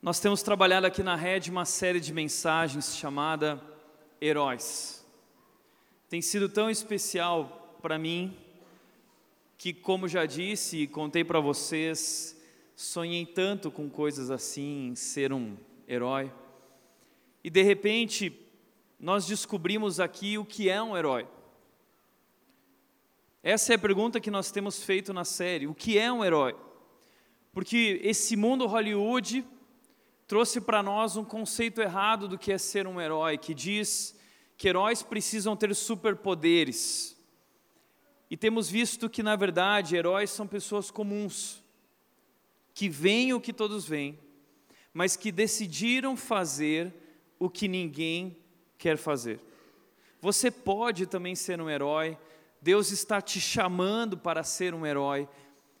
Nós temos trabalhado aqui na rede uma série de mensagens chamada Heróis. Tem sido tão especial para mim que, como já disse e contei para vocês, sonhei tanto com coisas assim, ser um herói. E de repente, nós descobrimos aqui o que é um herói. Essa é a pergunta que nós temos feito na série: o que é um herói? Porque esse mundo Hollywood trouxe para nós um conceito errado do que é ser um herói, que diz que heróis precisam ter superpoderes. E temos visto que, na verdade, heróis são pessoas comuns, que veem o que todos veem, mas que decidiram fazer o que ninguém quer fazer. Você pode também ser um herói, Deus está te chamando para ser um herói,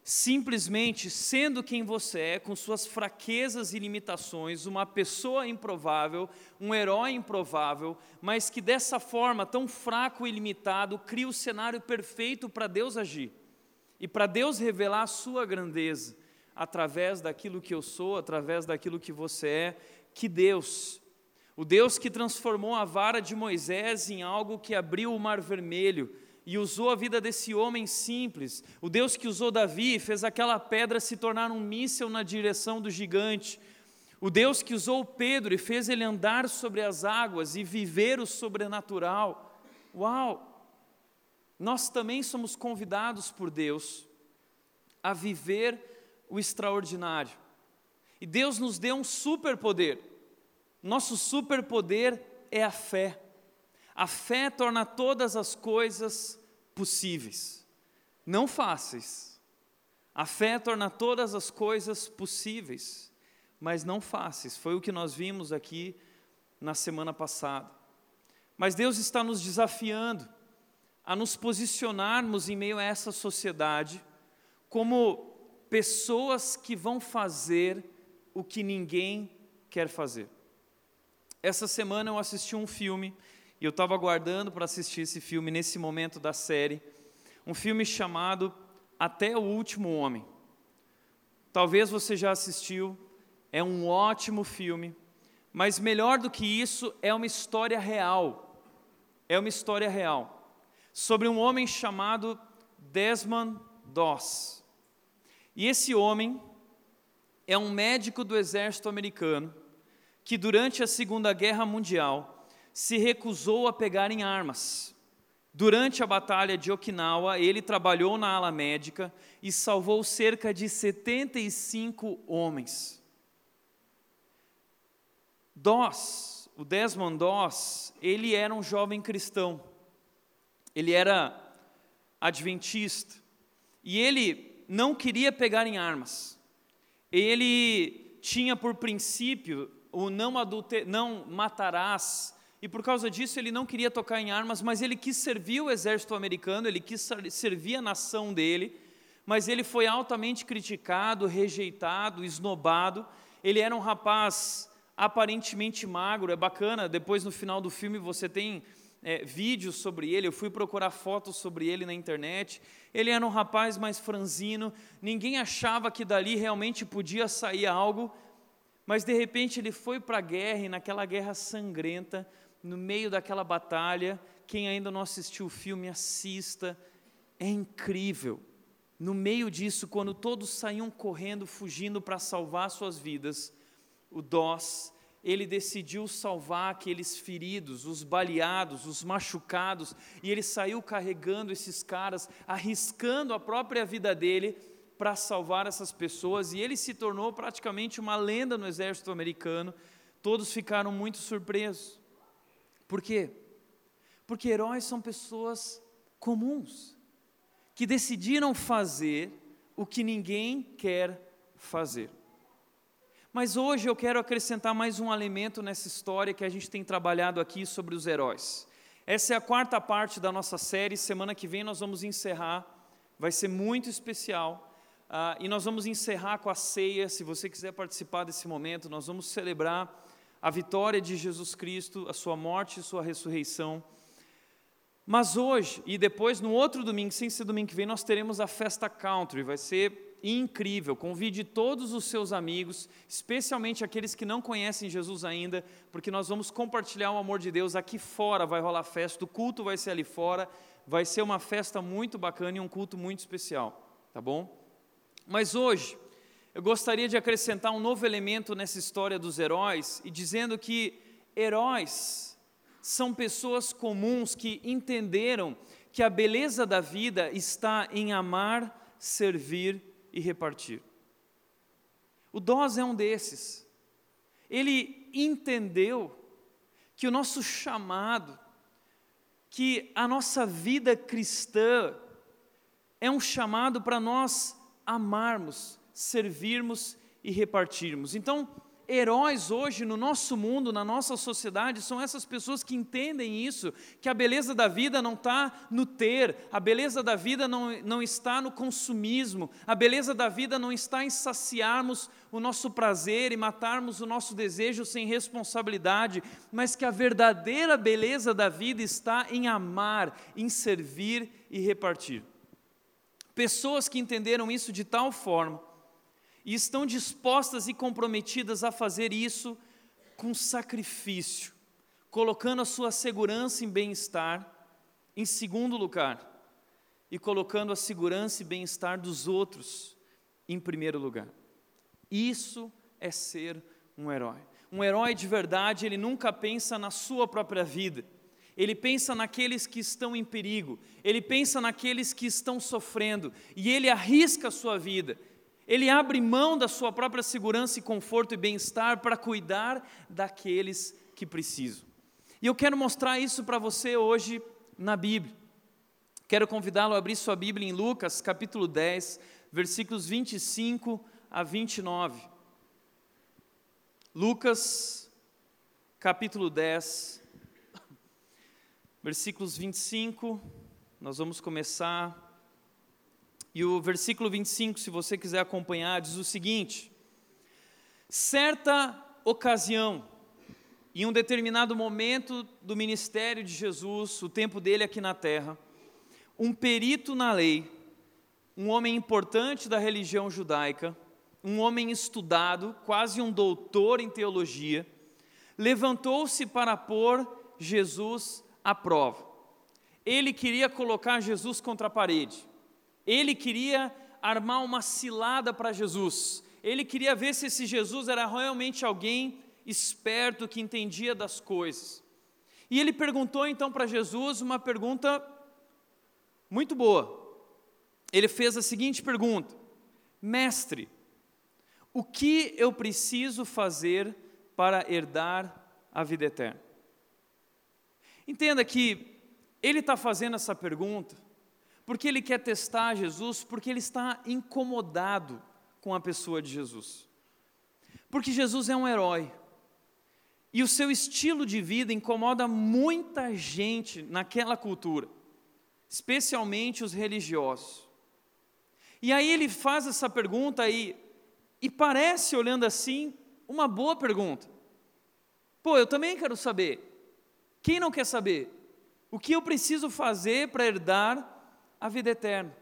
simplesmente sendo quem você é, com suas fraquezas e limitações, uma pessoa improvável, um herói improvável, mas que dessa forma, tão fraco e limitado, cria o cenário perfeito para Deus agir e para Deus revelar a sua grandeza através daquilo que eu sou, através daquilo que você é. Que Deus, o Deus que transformou a vara de Moisés em algo que abriu o mar vermelho e usou a vida desse homem simples, o Deus que usou Davi fez aquela pedra se tornar um míssil na direção do gigante, o Deus que usou Pedro e fez ele andar sobre as águas e viver o sobrenatural. Uau! Nós também somos convidados por Deus a viver o extraordinário. E Deus nos deu um superpoder. Nosso superpoder é a fé. A fé torna todas as coisas possíveis, não fáceis. A fé torna todas as coisas possíveis, mas não fáceis. Foi o que nós vimos aqui na semana passada. Mas Deus está nos desafiando a nos posicionarmos em meio a essa sociedade como pessoas que vão fazer o que ninguém quer fazer. Essa semana eu assisti um filme e eu estava aguardando para assistir esse filme nesse momento da série, um filme chamado Até o Último Homem. Talvez você já assistiu, é um ótimo filme, mas melhor do que isso, é uma história real. É uma história real sobre um homem chamado Desmond Doss. E esse homem é um médico do exército americano que durante a Segunda Guerra Mundial se recusou a pegar em armas. Durante a Batalha de Okinawa, ele trabalhou na ala médica e salvou cerca de 75 homens. Doss, o Desmond Doss, ele era um jovem cristão. Ele era adventista. E ele não queria pegar em armas. Ele tinha por princípio o não, adulter, não matarás, e por causa disso ele não queria tocar em armas, mas ele quis servir o exército americano, ele quis servir a nação dele, mas ele foi altamente criticado, rejeitado, esnobado. Ele era um rapaz aparentemente magro, é bacana, depois no final do filme você tem é, vídeos sobre ele, eu fui procurar fotos sobre ele na internet. Ele era um rapaz mais franzino, ninguém achava que dali realmente podia sair algo, mas de repente ele foi para a guerra e naquela guerra sangrenta, no meio daquela batalha. Quem ainda não assistiu o filme, assista. É incrível. No meio disso, quando todos saíam correndo, fugindo para salvar suas vidas, o Dós, ele decidiu salvar aqueles feridos, os baleados, os machucados, e ele saiu carregando esses caras, arriscando a própria vida dele para salvar essas pessoas, e ele se tornou praticamente uma lenda no exército americano. Todos ficaram muito surpresos. Por quê? Porque heróis são pessoas comuns, que decidiram fazer o que ninguém quer fazer. Mas hoje eu quero acrescentar mais um elemento nessa história que a gente tem trabalhado aqui sobre os heróis. Essa é a quarta parte da nossa série. Semana que vem nós vamos encerrar. Vai ser muito especial. Uh, e nós vamos encerrar com a ceia. Se você quiser participar desse momento, nós vamos celebrar a vitória de Jesus Cristo, a sua morte e sua ressurreição. Mas hoje, e depois no outro domingo, sem ser domingo que vem, nós teremos a festa country. Vai ser incrível. Convide todos os seus amigos, especialmente aqueles que não conhecem Jesus ainda, porque nós vamos compartilhar o amor de Deus aqui fora. Vai rolar festa, o culto vai ser ali fora. Vai ser uma festa muito bacana e um culto muito especial, tá bom? Mas hoje, eu gostaria de acrescentar um novo elemento nessa história dos heróis e dizendo que heróis são pessoas comuns que entenderam que a beleza da vida está em amar, servir e repartir. O Dós é um desses. Ele entendeu que o nosso chamado, que a nossa vida cristã é um chamado para nós amarmos, servirmos e repartirmos. Então, heróis hoje no nosso mundo, na nossa sociedade, são essas pessoas que entendem isso, que a beleza da vida não está no ter, a beleza da vida não, não está no consumismo, a beleza da vida não está em saciarmos o nosso prazer e matarmos o nosso desejo sem responsabilidade, mas que a verdadeira beleza da vida está em amar, em servir e repartir. Pessoas que entenderam isso de tal forma e estão dispostas e comprometidas a fazer isso com sacrifício, colocando a sua segurança e bem-estar em segundo lugar e colocando a segurança e bem-estar dos outros em primeiro lugar. Isso é ser um herói. Um herói de verdade, ele nunca pensa na sua própria vida. Ele pensa naqueles que estão em perigo, ele pensa naqueles que estão sofrendo, e ele arrisca a sua vida, ele abre mão da sua própria segurança e conforto e bem-estar para cuidar daqueles que precisam. E eu quero mostrar isso para você hoje na Bíblia. Quero convidá-lo a abrir sua Bíblia em Lucas, capítulo 10, versículos 25 a 29. Lucas, capítulo 10, versículos 25, nós vamos começar e o versículo 25, se você quiser acompanhar, diz o seguinte: Certa ocasião, em um determinado momento do ministério de Jesus, o tempo dele aqui na terra, um perito na lei, um homem importante da religião judaica, um homem estudado, quase um doutor em teologia, levantou-se para pôr Jesus à prova. Ele queria colocar Jesus contra a parede. Ele queria armar uma cilada para Jesus. Ele queria ver se esse Jesus era realmente alguém esperto que entendia das coisas. E ele perguntou então para Jesus uma pergunta muito boa. Ele fez a seguinte pergunta: Mestre, o que eu preciso fazer para herdar a vida eterna? Entenda que ele está fazendo essa pergunta porque ele quer testar Jesus, porque ele está incomodado com a pessoa de Jesus. Porque Jesus é um herói. E o seu estilo de vida incomoda muita gente naquela cultura, especialmente os religiosos. E aí ele faz essa pergunta aí, e parece, olhando assim, uma boa pergunta. Pô, eu também quero saber. Quem não quer saber? O que eu preciso fazer para herdar a vida eterna.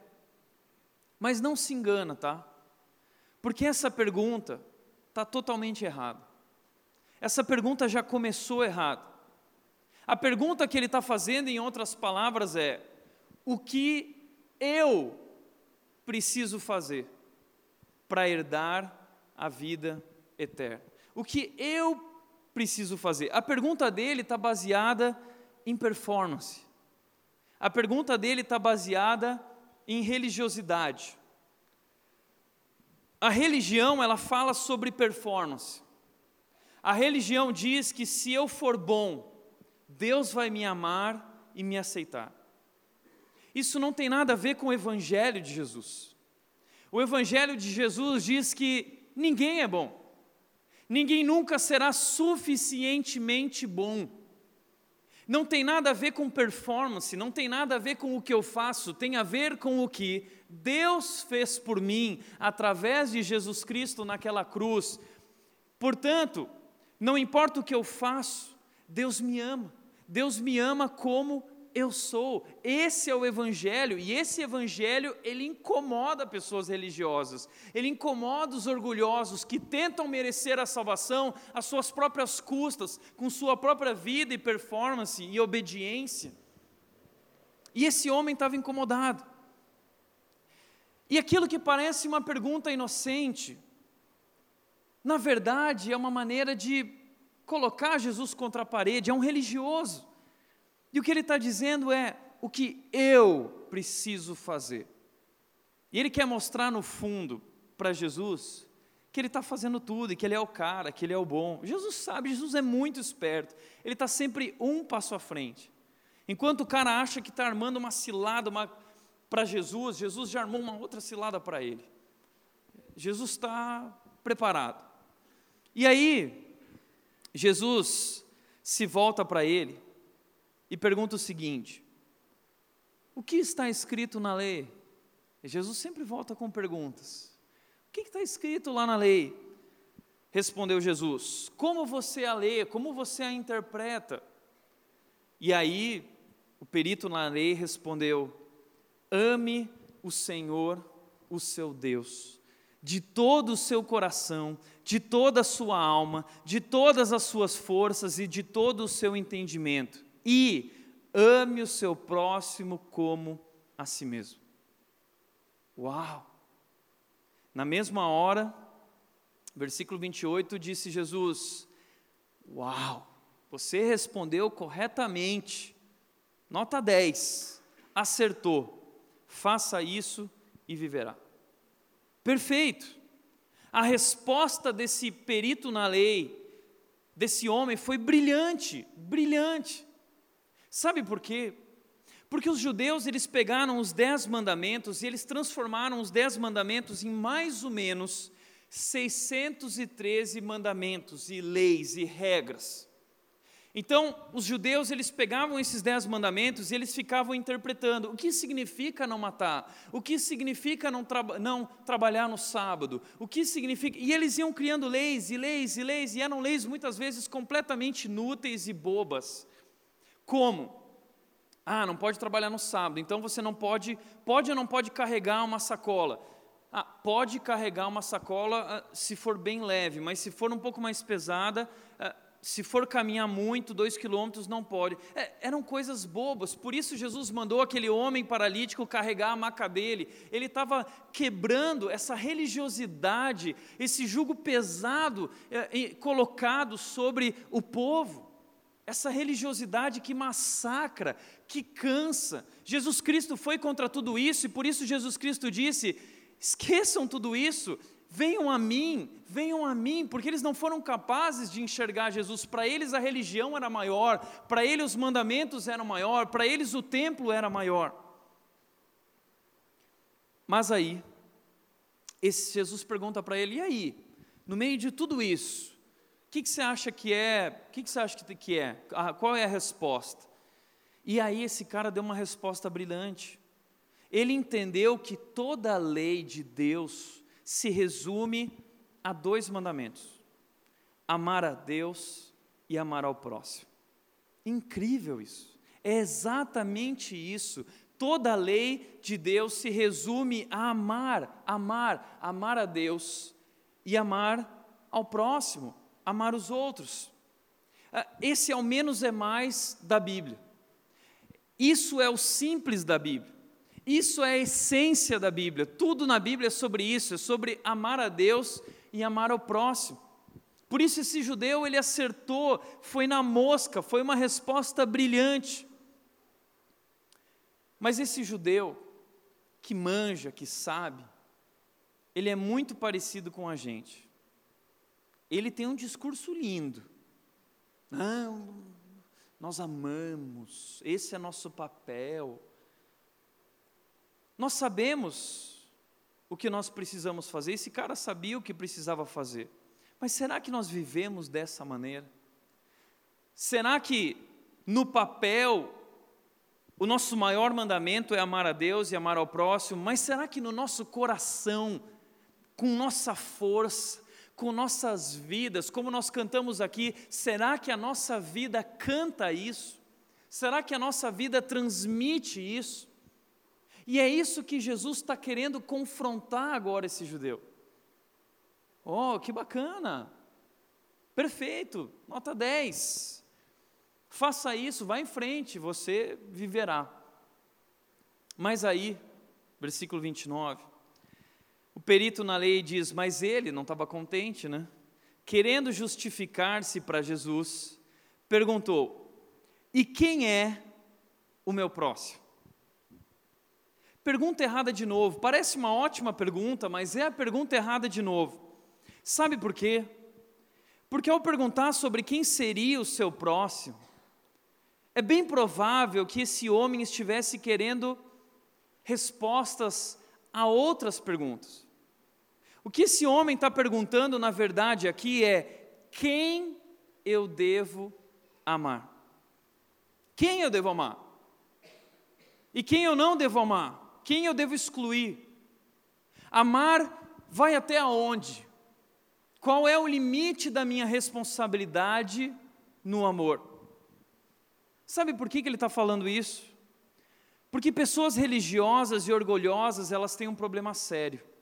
Mas não se engana, tá? Porque essa pergunta está totalmente errada. Essa pergunta já começou errada. A pergunta que ele está fazendo, em outras palavras, é: o que eu preciso fazer para herdar a vida eterna? O que eu preciso fazer? A pergunta dele está baseada em performance. A pergunta dele está baseada em religiosidade. A religião, ela fala sobre performance. A religião diz que se eu for bom, Deus vai me amar e me aceitar. Isso não tem nada a ver com o Evangelho de Jesus. O Evangelho de Jesus diz que ninguém é bom, ninguém nunca será suficientemente bom não tem nada a ver com performance, não tem nada a ver com o que eu faço, tem a ver com o que Deus fez por mim através de Jesus Cristo naquela cruz. Portanto, não importa o que eu faço, Deus me ama. Deus me ama como eu sou. Esse é o evangelho e esse evangelho ele incomoda pessoas religiosas. Ele incomoda os orgulhosos que tentam merecer a salvação às suas próprias custas, com sua própria vida e performance e obediência. E esse homem estava incomodado. E aquilo que parece uma pergunta inocente, na verdade é uma maneira de colocar Jesus contra a parede, é um religioso. E o que ele está dizendo é o que eu preciso fazer. E ele quer mostrar no fundo para Jesus que ele está fazendo tudo e que ele é o cara, que ele é o bom. Jesus sabe, Jesus é muito esperto. Ele está sempre um passo à frente. Enquanto o cara acha que está armando uma cilada para Jesus, Jesus já armou uma outra cilada para ele. Jesus está preparado. E aí, Jesus se volta para ele e pergunta o seguinte: O que está escrito na lei? E Jesus sempre volta com perguntas. O que está escrito lá na lei? Respondeu Jesus: Como você a lê? Como você a interpreta? E aí, o perito na lei respondeu: Ame o Senhor, o seu Deus, de todo o seu coração, de toda a sua alma, de todas as suas forças e de todo o seu entendimento e ame o seu próximo como a si mesmo. Uau! Na mesma hora, versículo 28, disse Jesus: Uau! Você respondeu corretamente. Nota 10. Acertou. Faça isso e viverá. Perfeito. A resposta desse perito na lei, desse homem, foi brilhante, brilhante. Sabe por quê? Porque os judeus eles pegaram os dez mandamentos e eles transformaram os dez mandamentos em mais ou menos 613 mandamentos e leis e regras. Então, os judeus eles pegavam esses dez mandamentos e eles ficavam interpretando o que significa não matar, o que significa não, tra não trabalhar no sábado, o que significa. E eles iam criando leis e leis e leis, e eram leis muitas vezes completamente inúteis e bobas. Como? Ah, não pode trabalhar no sábado, então você não pode, pode ou não pode carregar uma sacola? Ah, pode carregar uma sacola ah, se for bem leve, mas se for um pouco mais pesada, ah, se for caminhar muito, dois quilômetros, não pode. É, eram coisas bobas, por isso Jesus mandou aquele homem paralítico carregar a maca dele. Ele estava quebrando essa religiosidade, esse jugo pesado é, colocado sobre o povo essa religiosidade que massacra, que cansa. Jesus Cristo foi contra tudo isso e por isso Jesus Cristo disse: esqueçam tudo isso, venham a mim, venham a mim, porque eles não foram capazes de enxergar Jesus. Para eles a religião era maior, para eles os mandamentos eram maior, para eles o templo era maior. Mas aí, esse Jesus pergunta para ele: e aí, no meio de tudo isso, que, que você acha que é? O que, que você acha que é? Ah, qual é a resposta? E aí esse cara deu uma resposta brilhante. Ele entendeu que toda a lei de Deus se resume a dois mandamentos: amar a Deus e amar ao próximo. Incrível isso. É exatamente isso. Toda a lei de Deus se resume a amar, amar, amar a Deus e amar ao próximo amar os outros. Ah, esse, ao menos, é mais da Bíblia. Isso é o simples da Bíblia. Isso é a essência da Bíblia. Tudo na Bíblia é sobre isso, é sobre amar a Deus e amar ao próximo. Por isso esse judeu, ele acertou, foi na mosca, foi uma resposta brilhante. Mas esse judeu que manja, que sabe, ele é muito parecido com a gente ele tem um discurso lindo. Não, nós amamos, esse é nosso papel. Nós sabemos o que nós precisamos fazer, esse cara sabia o que precisava fazer. Mas será que nós vivemos dessa maneira? Será que no papel o nosso maior mandamento é amar a Deus e amar ao próximo, mas será que no nosso coração, com nossa força, com nossas vidas, como nós cantamos aqui, será que a nossa vida canta isso? Será que a nossa vida transmite isso? E é isso que Jesus está querendo confrontar agora esse judeu. Oh, que bacana! Perfeito, nota 10. Faça isso, vá em frente, você viverá. Mas aí, versículo 29, o perito na lei diz: Mas ele não estava contente, né? Querendo justificar-se para Jesus, perguntou: E quem é o meu próximo? Pergunta errada de novo. Parece uma ótima pergunta, mas é a pergunta errada de novo. Sabe por quê? Porque ao perguntar sobre quem seria o seu próximo, é bem provável que esse homem estivesse querendo respostas a outras perguntas. O que esse homem está perguntando, na verdade, aqui é: quem eu devo amar? Quem eu devo amar? E quem eu não devo amar? Quem eu devo excluir? Amar vai até aonde? Qual é o limite da minha responsabilidade no amor? Sabe por que, que ele está falando isso? Porque pessoas religiosas e orgulhosas, elas têm um problema sério.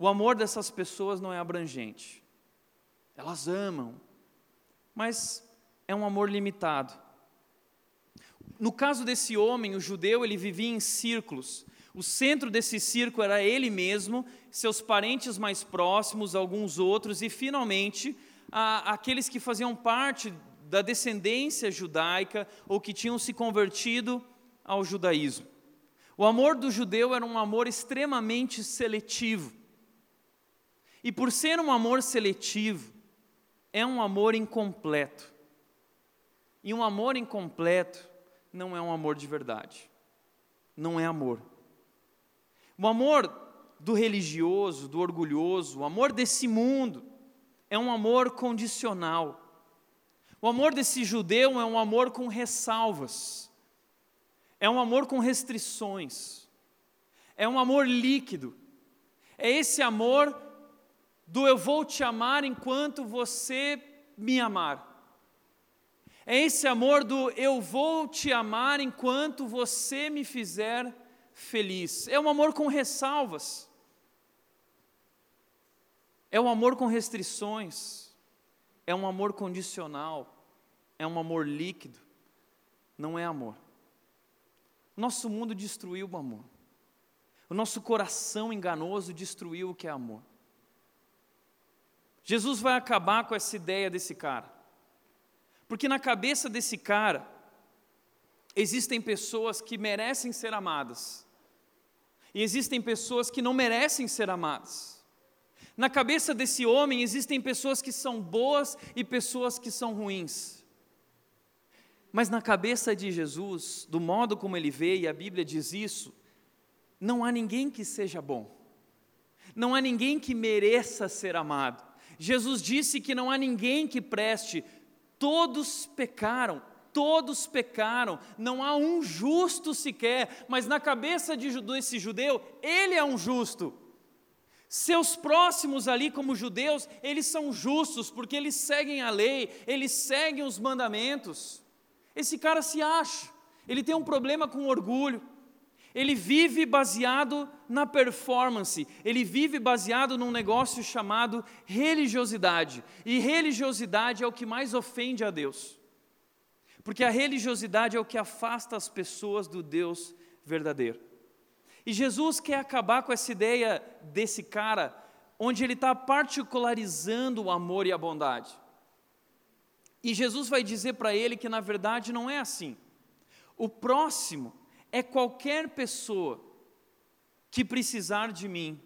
O amor dessas pessoas não é abrangente. Elas amam, mas é um amor limitado. No caso desse homem, o judeu, ele vivia em círculos. O centro desse círculo era ele mesmo, seus parentes mais próximos, alguns outros, e finalmente a, aqueles que faziam parte da descendência judaica ou que tinham se convertido ao judaísmo. O amor do judeu era um amor extremamente seletivo. E por ser um amor seletivo, é um amor incompleto. E um amor incompleto não é um amor de verdade. Não é amor. O amor do religioso, do orgulhoso, o amor desse mundo, é um amor condicional. O amor desse judeu é um amor com ressalvas. É um amor com restrições. É um amor líquido. É esse amor do eu vou te amar enquanto você me amar. É esse amor do eu vou te amar enquanto você me fizer feliz. É um amor com ressalvas. É um amor com restrições. É um amor condicional. É um amor líquido. Não é amor. Nosso mundo destruiu o amor. O nosso coração enganoso destruiu o que é amor. Jesus vai acabar com essa ideia desse cara. Porque na cabeça desse cara existem pessoas que merecem ser amadas. E existem pessoas que não merecem ser amadas. Na cabeça desse homem existem pessoas que são boas e pessoas que são ruins. Mas na cabeça de Jesus, do modo como ele vê, e a Bíblia diz isso, não há ninguém que seja bom, não há ninguém que mereça ser amado. Jesus disse que não há ninguém que preste, todos pecaram, todos pecaram, não há um justo sequer, mas na cabeça de, desse judeu, ele é um justo. Seus próximos ali, como judeus, eles são justos, porque eles seguem a lei, eles seguem os mandamentos. Esse cara se acha, ele tem um problema com orgulho, ele vive baseado na performance, ele vive baseado num negócio chamado religiosidade, e religiosidade é o que mais ofende a Deus, porque a religiosidade é o que afasta as pessoas do Deus verdadeiro. E Jesus quer acabar com essa ideia desse cara, onde ele está particularizando o amor e a bondade. E Jesus vai dizer para ele que na verdade não é assim. O próximo é qualquer pessoa que precisar de mim,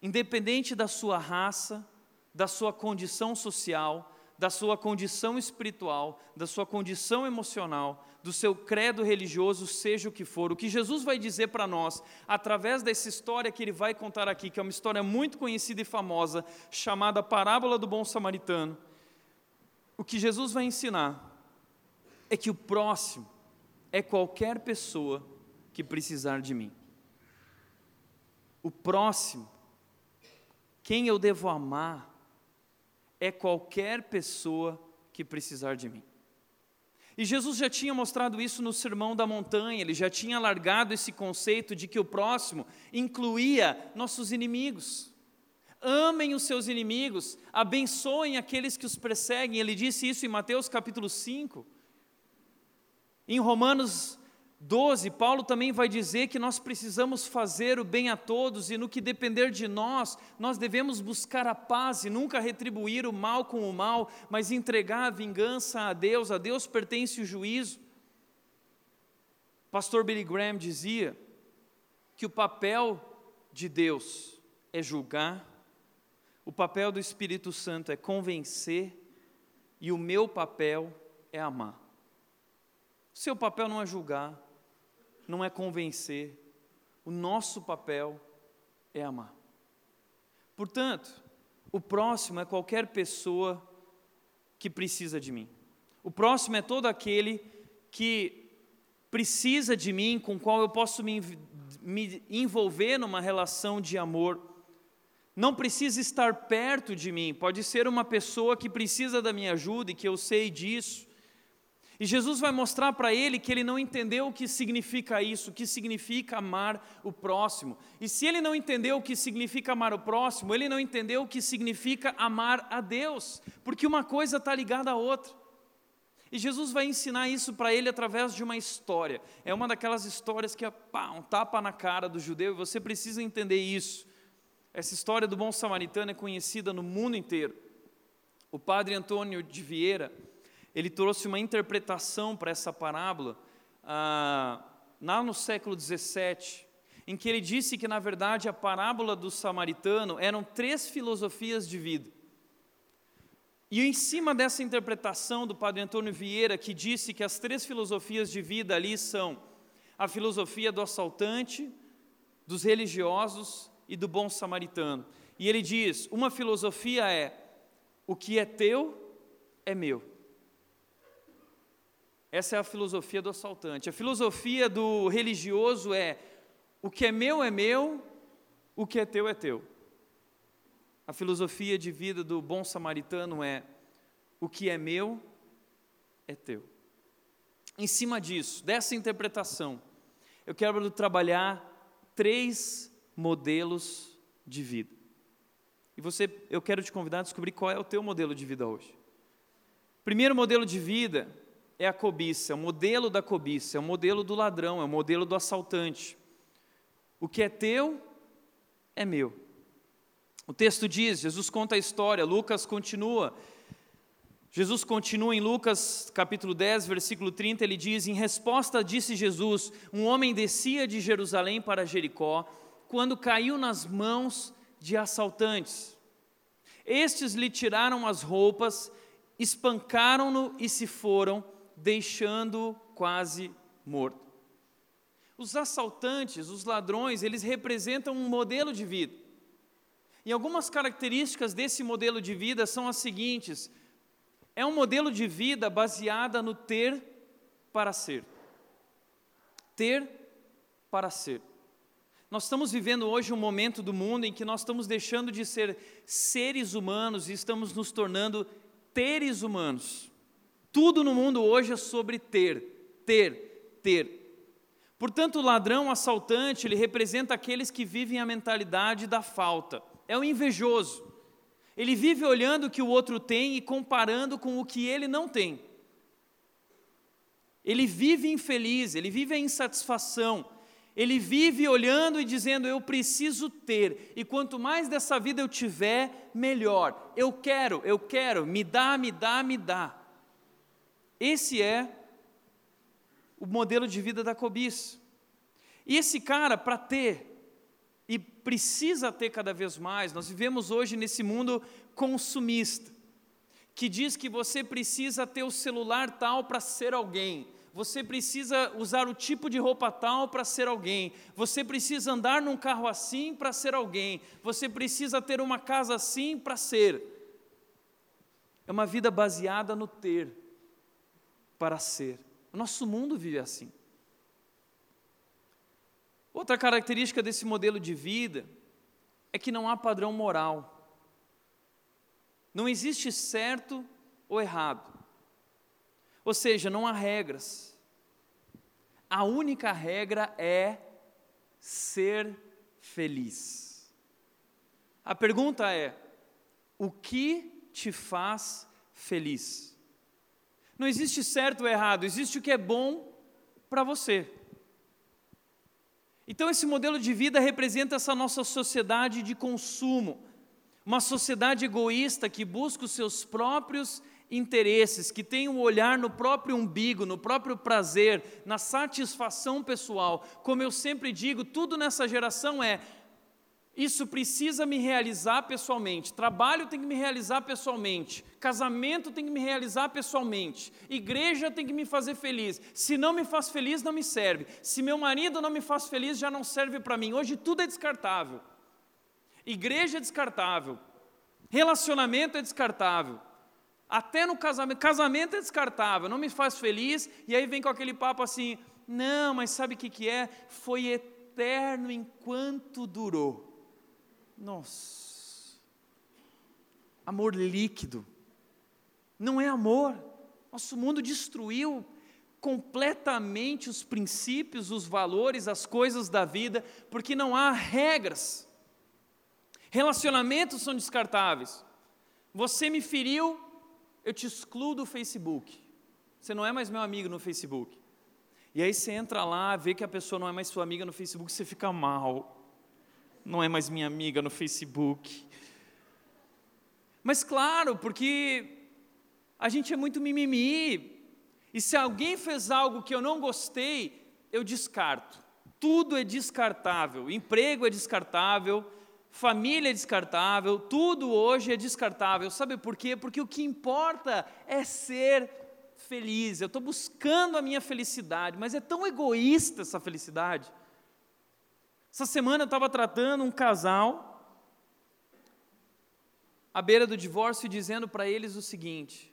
independente da sua raça, da sua condição social, da sua condição espiritual, da sua condição emocional, do seu credo religioso, seja o que for. O que Jesus vai dizer para nós, através dessa história que ele vai contar aqui, que é uma história muito conhecida e famosa, chamada Parábola do Bom Samaritano, o que Jesus vai ensinar é que o próximo é qualquer pessoa que precisar de mim. O próximo, quem eu devo amar, é qualquer pessoa que precisar de mim. E Jesus já tinha mostrado isso no Sermão da Montanha, ele já tinha largado esse conceito de que o próximo incluía nossos inimigos. Amem os seus inimigos, abençoem aqueles que os perseguem. Ele disse isso em Mateus capítulo 5. Em Romanos 12, Paulo também vai dizer que nós precisamos fazer o bem a todos e no que depender de nós, nós devemos buscar a paz e nunca retribuir o mal com o mal, mas entregar a vingança a Deus, a Deus pertence o juízo. Pastor Billy Graham dizia que o papel de Deus é julgar, o papel do Espírito Santo é convencer e o meu papel é amar. Seu papel não é julgar, não é convencer, o nosso papel é amar. Portanto, o próximo é qualquer pessoa que precisa de mim. O próximo é todo aquele que precisa de mim, com o qual eu posso me, me envolver numa relação de amor. Não precisa estar perto de mim, pode ser uma pessoa que precisa da minha ajuda e que eu sei disso. E Jesus vai mostrar para ele que ele não entendeu o que significa isso, o que significa amar o próximo. E se ele não entendeu o que significa amar o próximo, ele não entendeu o que significa amar a Deus, porque uma coisa está ligada à outra. E Jesus vai ensinar isso para ele através de uma história. É uma daquelas histórias que é pá, um tapa na cara do judeu, e você precisa entender isso. Essa história do bom samaritano é conhecida no mundo inteiro. O padre Antônio de Vieira, ele trouxe uma interpretação para essa parábola ah, lá no século 17, em que ele disse que, na verdade, a parábola do samaritano eram três filosofias de vida. E em cima dessa interpretação do padre Antônio Vieira, que disse que as três filosofias de vida ali são a filosofia do assaltante, dos religiosos e do bom samaritano. E ele diz: uma filosofia é o que é teu é meu. Essa é a filosofia do assaltante. A filosofia do religioso é: o que é meu é meu, o que é teu é teu. A filosofia de vida do bom samaritano é: o que é meu é teu. Em cima disso, dessa interpretação, eu quero trabalhar três modelos de vida. E você, eu quero te convidar a descobrir qual é o teu modelo de vida hoje. Primeiro modelo de vida é a cobiça, é o modelo da cobiça, é o modelo do ladrão, é o modelo do assaltante. O que é teu é meu. O texto diz, Jesus conta a história, Lucas continua. Jesus continua em Lucas capítulo 10, versículo 30, ele diz: Em resposta disse Jesus: Um homem descia de Jerusalém para Jericó, quando caiu nas mãos de assaltantes. Estes lhe tiraram as roupas, espancaram-no e se foram deixando quase morto. Os assaltantes, os ladrões, eles representam um modelo de vida. E algumas características desse modelo de vida são as seguintes: é um modelo de vida baseada no ter para ser. Ter para ser. Nós estamos vivendo hoje um momento do mundo em que nós estamos deixando de ser seres humanos e estamos nos tornando teres humanos. Tudo no mundo hoje é sobre ter, ter, ter. Portanto, o ladrão, o assaltante, ele representa aqueles que vivem a mentalidade da falta. É o invejoso. Ele vive olhando o que o outro tem e comparando com o que ele não tem. Ele vive infeliz, ele vive a insatisfação. Ele vive olhando e dizendo: Eu preciso ter, e quanto mais dessa vida eu tiver, melhor. Eu quero, eu quero, me dá, me dá, me dá. Esse é o modelo de vida da cobiça. E esse cara, para ter, e precisa ter cada vez mais, nós vivemos hoje nesse mundo consumista, que diz que você precisa ter o celular tal para ser alguém, você precisa usar o tipo de roupa tal para ser alguém, você precisa andar num carro assim para ser alguém, você precisa ter uma casa assim para ser. É uma vida baseada no ter para ser. O nosso mundo vive assim. Outra característica desse modelo de vida é que não há padrão moral. Não existe certo ou errado. Ou seja, não há regras. A única regra é ser feliz. A pergunta é: o que te faz feliz? Não existe certo ou errado, existe o que é bom para você. Então, esse modelo de vida representa essa nossa sociedade de consumo, uma sociedade egoísta que busca os seus próprios interesses, que tem um olhar no próprio umbigo, no próprio prazer, na satisfação pessoal. Como eu sempre digo, tudo nessa geração é isso precisa me realizar pessoalmente. Trabalho tem que me realizar pessoalmente. Casamento tem que me realizar pessoalmente. Igreja tem que me fazer feliz. Se não me faz feliz, não me serve. Se meu marido não me faz feliz, já não serve para mim. Hoje tudo é descartável. Igreja é descartável. Relacionamento é descartável. Até no casamento. Casamento é descartável. Não me faz feliz. E aí vem com aquele papo assim: não, mas sabe o que, que é? Foi eterno enquanto durou. Nossa. Amor líquido. Não é amor. Nosso mundo destruiu completamente os princípios, os valores, as coisas da vida, porque não há regras. Relacionamentos são descartáveis. Você me feriu, eu te excluo do Facebook. Você não é mais meu amigo no Facebook. E aí você entra lá, vê que a pessoa não é mais sua amiga no Facebook, você fica mal não é mais minha amiga no Facebook. Mas claro, porque a gente é muito mimimi. E se alguém fez algo que eu não gostei, eu descarto. Tudo é descartável. Emprego é descartável, família é descartável, tudo hoje é descartável. Sabe por quê? Porque o que importa é ser feliz. Eu estou buscando a minha felicidade, mas é tão egoísta essa felicidade. Essa semana eu estava tratando um casal à beira do divórcio e dizendo para eles o seguinte: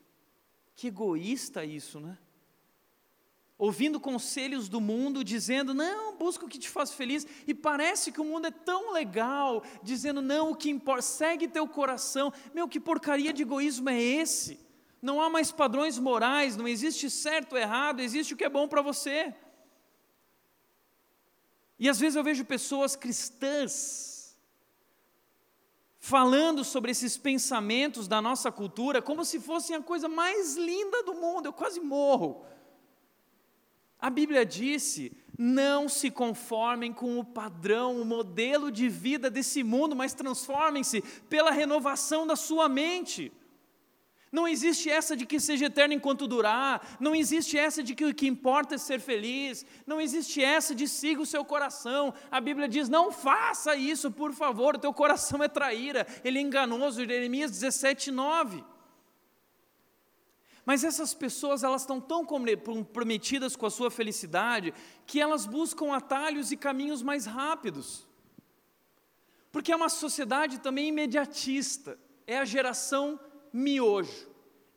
que egoísta isso, né? Ouvindo conselhos do mundo, dizendo, não, busca o que te faz feliz, e parece que o mundo é tão legal, dizendo, não, o que importa, segue teu coração. Meu, que porcaria de egoísmo é esse? Não há mais padrões morais, não existe certo ou errado, existe o que é bom para você. E às vezes eu vejo pessoas cristãs falando sobre esses pensamentos da nossa cultura como se fossem a coisa mais linda do mundo, eu quase morro. A Bíblia disse: não se conformem com o padrão, o modelo de vida desse mundo, mas transformem-se pela renovação da sua mente. Não existe essa de que seja eterno enquanto durar, não existe essa de que o que importa é ser feliz, não existe essa de siga o seu coração. A Bíblia diz: não faça isso, por favor, o teu coração é traíra, ele é enganoso, Jeremias 17, 9. Mas essas pessoas, elas estão tão comprometidas com a sua felicidade, que elas buscam atalhos e caminhos mais rápidos. Porque é uma sociedade também imediatista, é a geração miojo.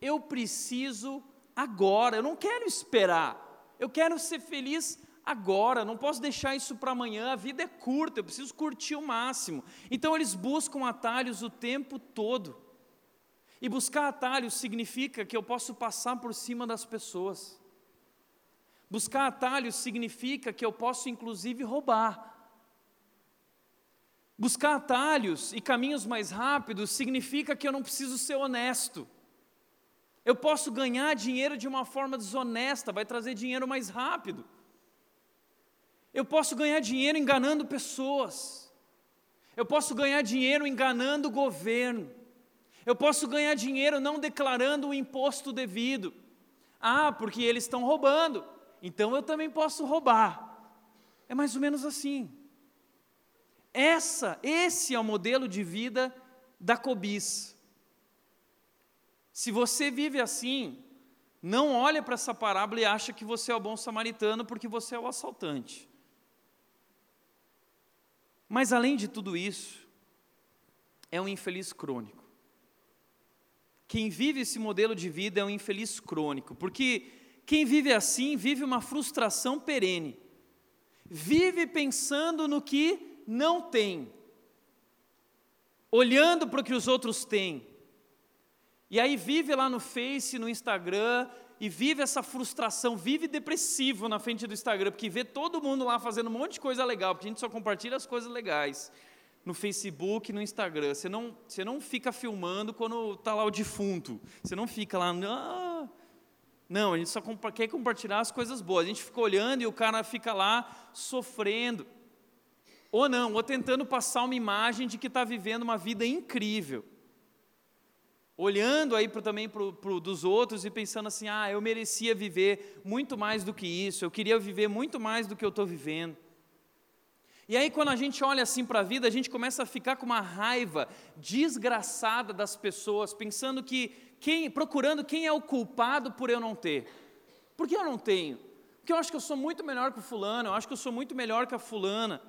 Eu preciso agora, eu não quero esperar. Eu quero ser feliz agora, não posso deixar isso para amanhã. A vida é curta, eu preciso curtir o máximo. Então eles buscam atalhos o tempo todo. E buscar atalhos significa que eu posso passar por cima das pessoas. Buscar atalhos significa que eu posso inclusive roubar. Buscar atalhos e caminhos mais rápidos significa que eu não preciso ser honesto. Eu posso ganhar dinheiro de uma forma desonesta, vai trazer dinheiro mais rápido. Eu posso ganhar dinheiro enganando pessoas. Eu posso ganhar dinheiro enganando o governo. Eu posso ganhar dinheiro não declarando o imposto devido. Ah, porque eles estão roubando, então eu também posso roubar. É mais ou menos assim. Essa, esse é o modelo de vida da cobiça. Se você vive assim, não olha para essa parábola e acha que você é o bom samaritano porque você é o assaltante. Mas além de tudo isso, é um infeliz crônico. Quem vive esse modelo de vida é um infeliz crônico, porque quem vive assim vive uma frustração perene. Vive pensando no que não tem, olhando para o que os outros têm. E aí vive lá no Face, no Instagram, e vive essa frustração, vive depressivo na frente do Instagram, porque vê todo mundo lá fazendo um monte de coisa legal, porque a gente só compartilha as coisas legais no Facebook, no Instagram. Você não, você não fica filmando quando está lá o defunto. Você não fica lá, ah. não, a gente só quer compartilhar as coisas boas. A gente fica olhando e o cara fica lá sofrendo. Ou não, ou tentando passar uma imagem de que está vivendo uma vida incrível. Olhando aí pro, também para dos outros e pensando assim, ah, eu merecia viver muito mais do que isso, eu queria viver muito mais do que eu estou vivendo. E aí, quando a gente olha assim para a vida, a gente começa a ficar com uma raiva desgraçada das pessoas, pensando que, quem, procurando quem é o culpado por eu não ter. Por que eu não tenho? Porque eu acho que eu sou muito melhor que o fulano, eu acho que eu sou muito melhor que a fulana.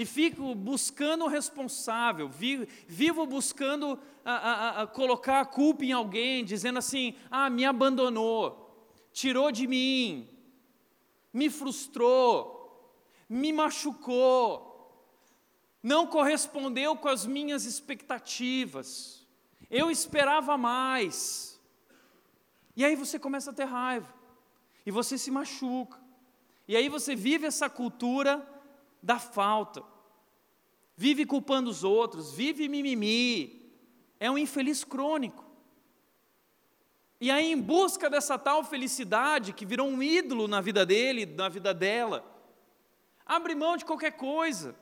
E fico buscando o responsável, vivo, buscando a, a, a colocar a culpa em alguém, dizendo assim: ah, me abandonou, tirou de mim, me frustrou me machucou, não correspondeu com as minhas expectativas, eu esperava mais. E aí você começa a ter raiva, e você se machuca, e aí você vive essa cultura da falta, vive culpando os outros, vive mimimi, é um infeliz crônico. E aí, em busca dessa tal felicidade que virou um ídolo na vida dele, na vida dela, abre mão de qualquer coisa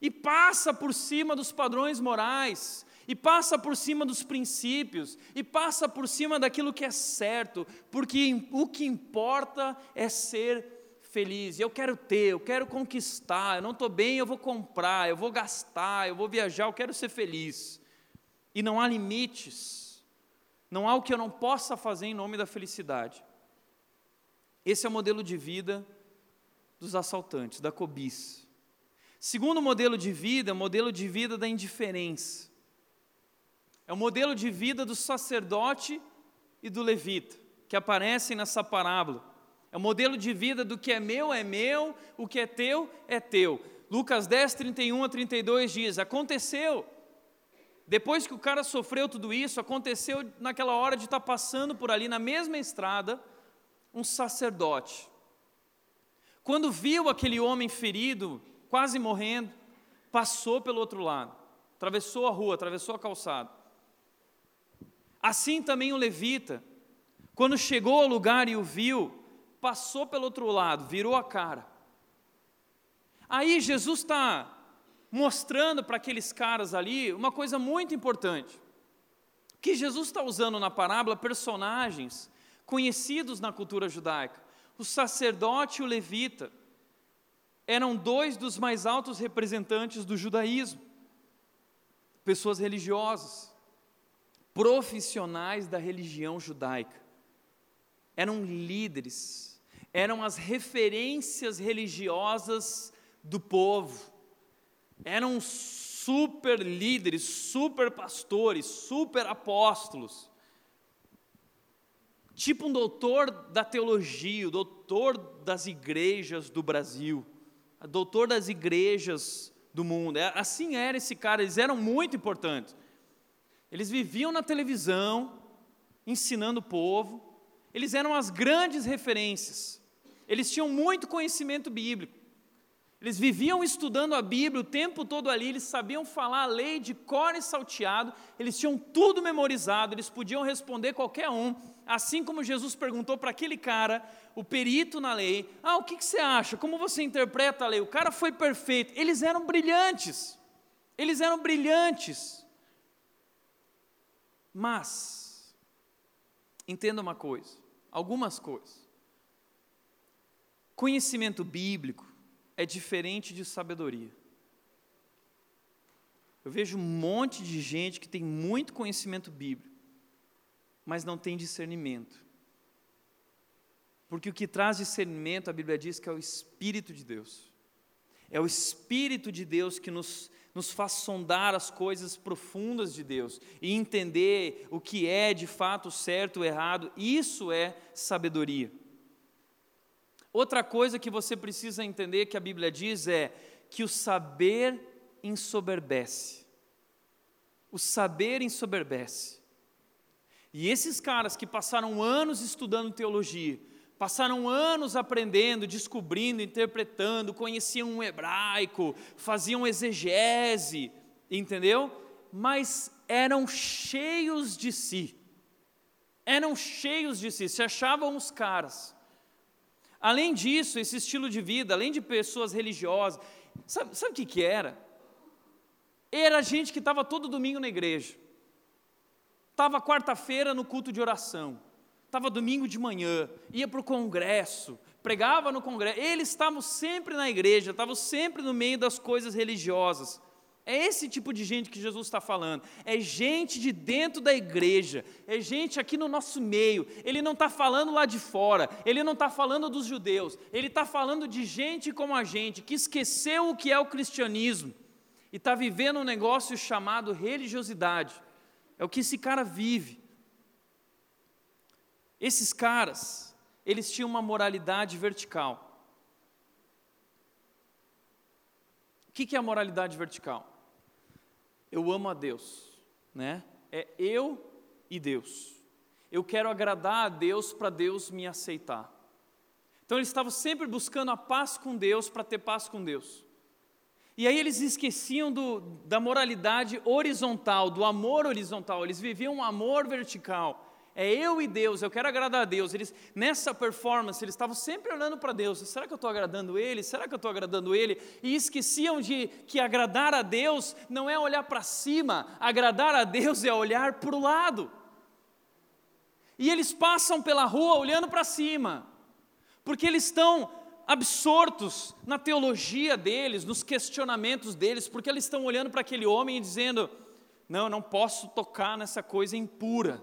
e passa por cima dos padrões morais, e passa por cima dos princípios, e passa por cima daquilo que é certo, porque o que importa é ser feliz. Eu quero ter, eu quero conquistar, eu não estou bem, eu vou comprar, eu vou gastar, eu vou viajar, eu quero ser feliz. E não há limites, não há o que eu não possa fazer em nome da felicidade. Esse é o modelo de vida dos assaltantes, da cobiça. Segundo modelo de vida, é o modelo de vida da indiferença. É o modelo de vida do sacerdote e do levita, que aparecem nessa parábola. É o modelo de vida do que é meu é meu, o que é teu é teu. Lucas 10, 31 a 32 diz: Aconteceu, depois que o cara sofreu tudo isso, aconteceu naquela hora de estar passando por ali, na mesma estrada, um sacerdote quando viu aquele homem ferido, quase morrendo, passou pelo outro lado, atravessou a rua, atravessou a calçada. Assim também o levita, quando chegou ao lugar e o viu, passou pelo outro lado, virou a cara. Aí Jesus está mostrando para aqueles caras ali uma coisa muito importante. Que Jesus está usando na parábola personagens conhecidos na cultura judaica o sacerdote e o levita eram dois dos mais altos representantes do judaísmo, pessoas religiosas, profissionais da religião judaica, eram líderes, eram as referências religiosas do povo, eram super líderes, super pastores, super apóstolos tipo um doutor da teologia, o doutor das igrejas do Brasil, doutor das igrejas do mundo. É, assim era esse cara, eles eram muito importantes. Eles viviam na televisão, ensinando o povo, eles eram as grandes referências, eles tinham muito conhecimento bíblico. Eles viviam estudando a Bíblia o tempo todo ali, eles sabiam falar a lei de cor e salteado, eles tinham tudo memorizado, eles podiam responder qualquer um, assim como Jesus perguntou para aquele cara, o perito na lei: Ah, o que, que você acha? Como você interpreta a lei? O cara foi perfeito, eles eram brilhantes, eles eram brilhantes. Mas, entenda uma coisa, algumas coisas. Conhecimento bíblico, é diferente de sabedoria. Eu vejo um monte de gente que tem muito conhecimento bíblico, mas não tem discernimento. Porque o que traz discernimento, a Bíblia diz que é o Espírito de Deus. É o Espírito de Deus que nos, nos faz sondar as coisas profundas de Deus e entender o que é de fato certo ou errado. Isso é sabedoria. Outra coisa que você precisa entender que a Bíblia diz é que o saber ensoberbece. O saber ensoberbece. E esses caras que passaram anos estudando teologia, passaram anos aprendendo, descobrindo, interpretando, conheciam o hebraico, faziam exegese, entendeu? Mas eram cheios de si. Eram cheios de si, se achavam os caras. Além disso, esse estilo de vida, além de pessoas religiosas, sabe, sabe o que, que era? Era gente que estava todo domingo na igreja, estava quarta-feira no culto de oração, estava domingo de manhã, ia para o congresso, pregava no congresso, eles estavam sempre na igreja, estavam sempre no meio das coisas religiosas. É esse tipo de gente que Jesus está falando. É gente de dentro da igreja, é gente aqui no nosso meio. Ele não está falando lá de fora, ele não está falando dos judeus, ele está falando de gente como a gente, que esqueceu o que é o cristianismo e está vivendo um negócio chamado religiosidade. É o que esse cara vive. Esses caras, eles tinham uma moralidade vertical. O que é a moralidade vertical? eu amo a Deus, né? É eu e Deus. Eu quero agradar a Deus para Deus me aceitar. Então eles estavam sempre buscando a paz com Deus para ter paz com Deus. E aí eles esqueciam do, da moralidade horizontal, do amor horizontal, eles viviam um amor vertical é eu e Deus, eu quero agradar a Deus. Eles, nessa performance, eles estavam sempre olhando para Deus: será que eu estou agradando Ele? Será que eu estou agradando Ele? E esqueciam de que agradar a Deus não é olhar para cima, agradar a Deus é olhar para o lado. E eles passam pela rua olhando para cima, porque eles estão absortos na teologia deles, nos questionamentos deles, porque eles estão olhando para aquele homem e dizendo: não, eu não posso tocar nessa coisa impura.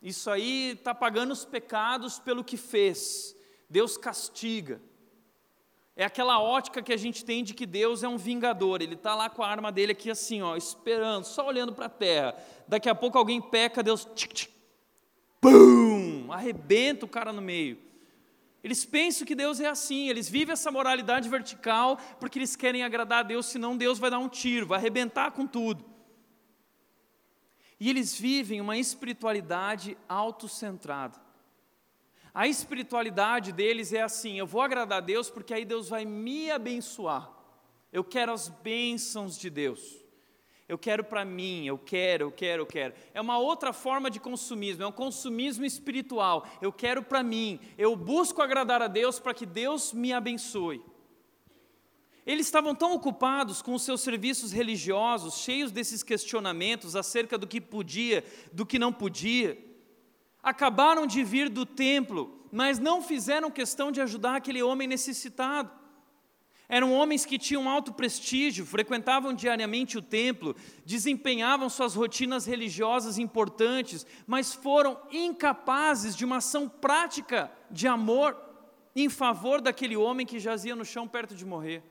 Isso aí está pagando os pecados pelo que fez. Deus castiga. É aquela ótica que a gente tem de que Deus é um vingador. Ele está lá com a arma dele aqui assim, ó, esperando, só olhando para a terra. Daqui a pouco alguém peca, Deus, tchic, tchic, pum, arrebenta o cara no meio. Eles pensam que Deus é assim, eles vivem essa moralidade vertical porque eles querem agradar a Deus, senão Deus vai dar um tiro, vai arrebentar com tudo. E eles vivem uma espiritualidade autocentrada. A espiritualidade deles é assim: eu vou agradar a Deus porque aí Deus vai me abençoar. Eu quero as bênçãos de Deus. Eu quero para mim, eu quero, eu quero, eu quero. É uma outra forma de consumismo, é um consumismo espiritual. Eu quero para mim, eu busco agradar a Deus para que Deus me abençoe. Eles estavam tão ocupados com os seus serviços religiosos, cheios desses questionamentos acerca do que podia, do que não podia. Acabaram de vir do templo, mas não fizeram questão de ajudar aquele homem necessitado. Eram homens que tinham alto prestígio, frequentavam diariamente o templo, desempenhavam suas rotinas religiosas importantes, mas foram incapazes de uma ação prática de amor em favor daquele homem que jazia no chão perto de morrer.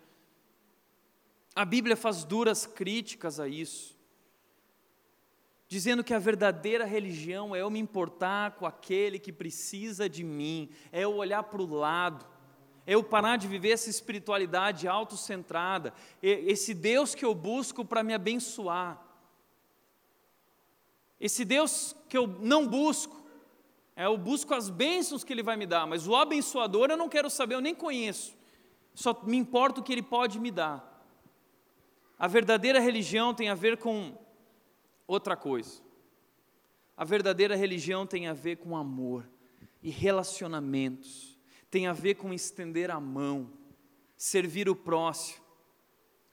A Bíblia faz duras críticas a isso, dizendo que a verdadeira religião é eu me importar com aquele que precisa de mim, é eu olhar para o lado, é eu parar de viver essa espiritualidade autocentrada, esse Deus que eu busco para me abençoar. Esse Deus que eu não busco, é eu busco as bênçãos que Ele vai me dar, mas o abençoador eu não quero saber, eu nem conheço, só me importa o que Ele pode me dar. A verdadeira religião tem a ver com outra coisa. A verdadeira religião tem a ver com amor e relacionamentos, tem a ver com estender a mão, servir o próximo.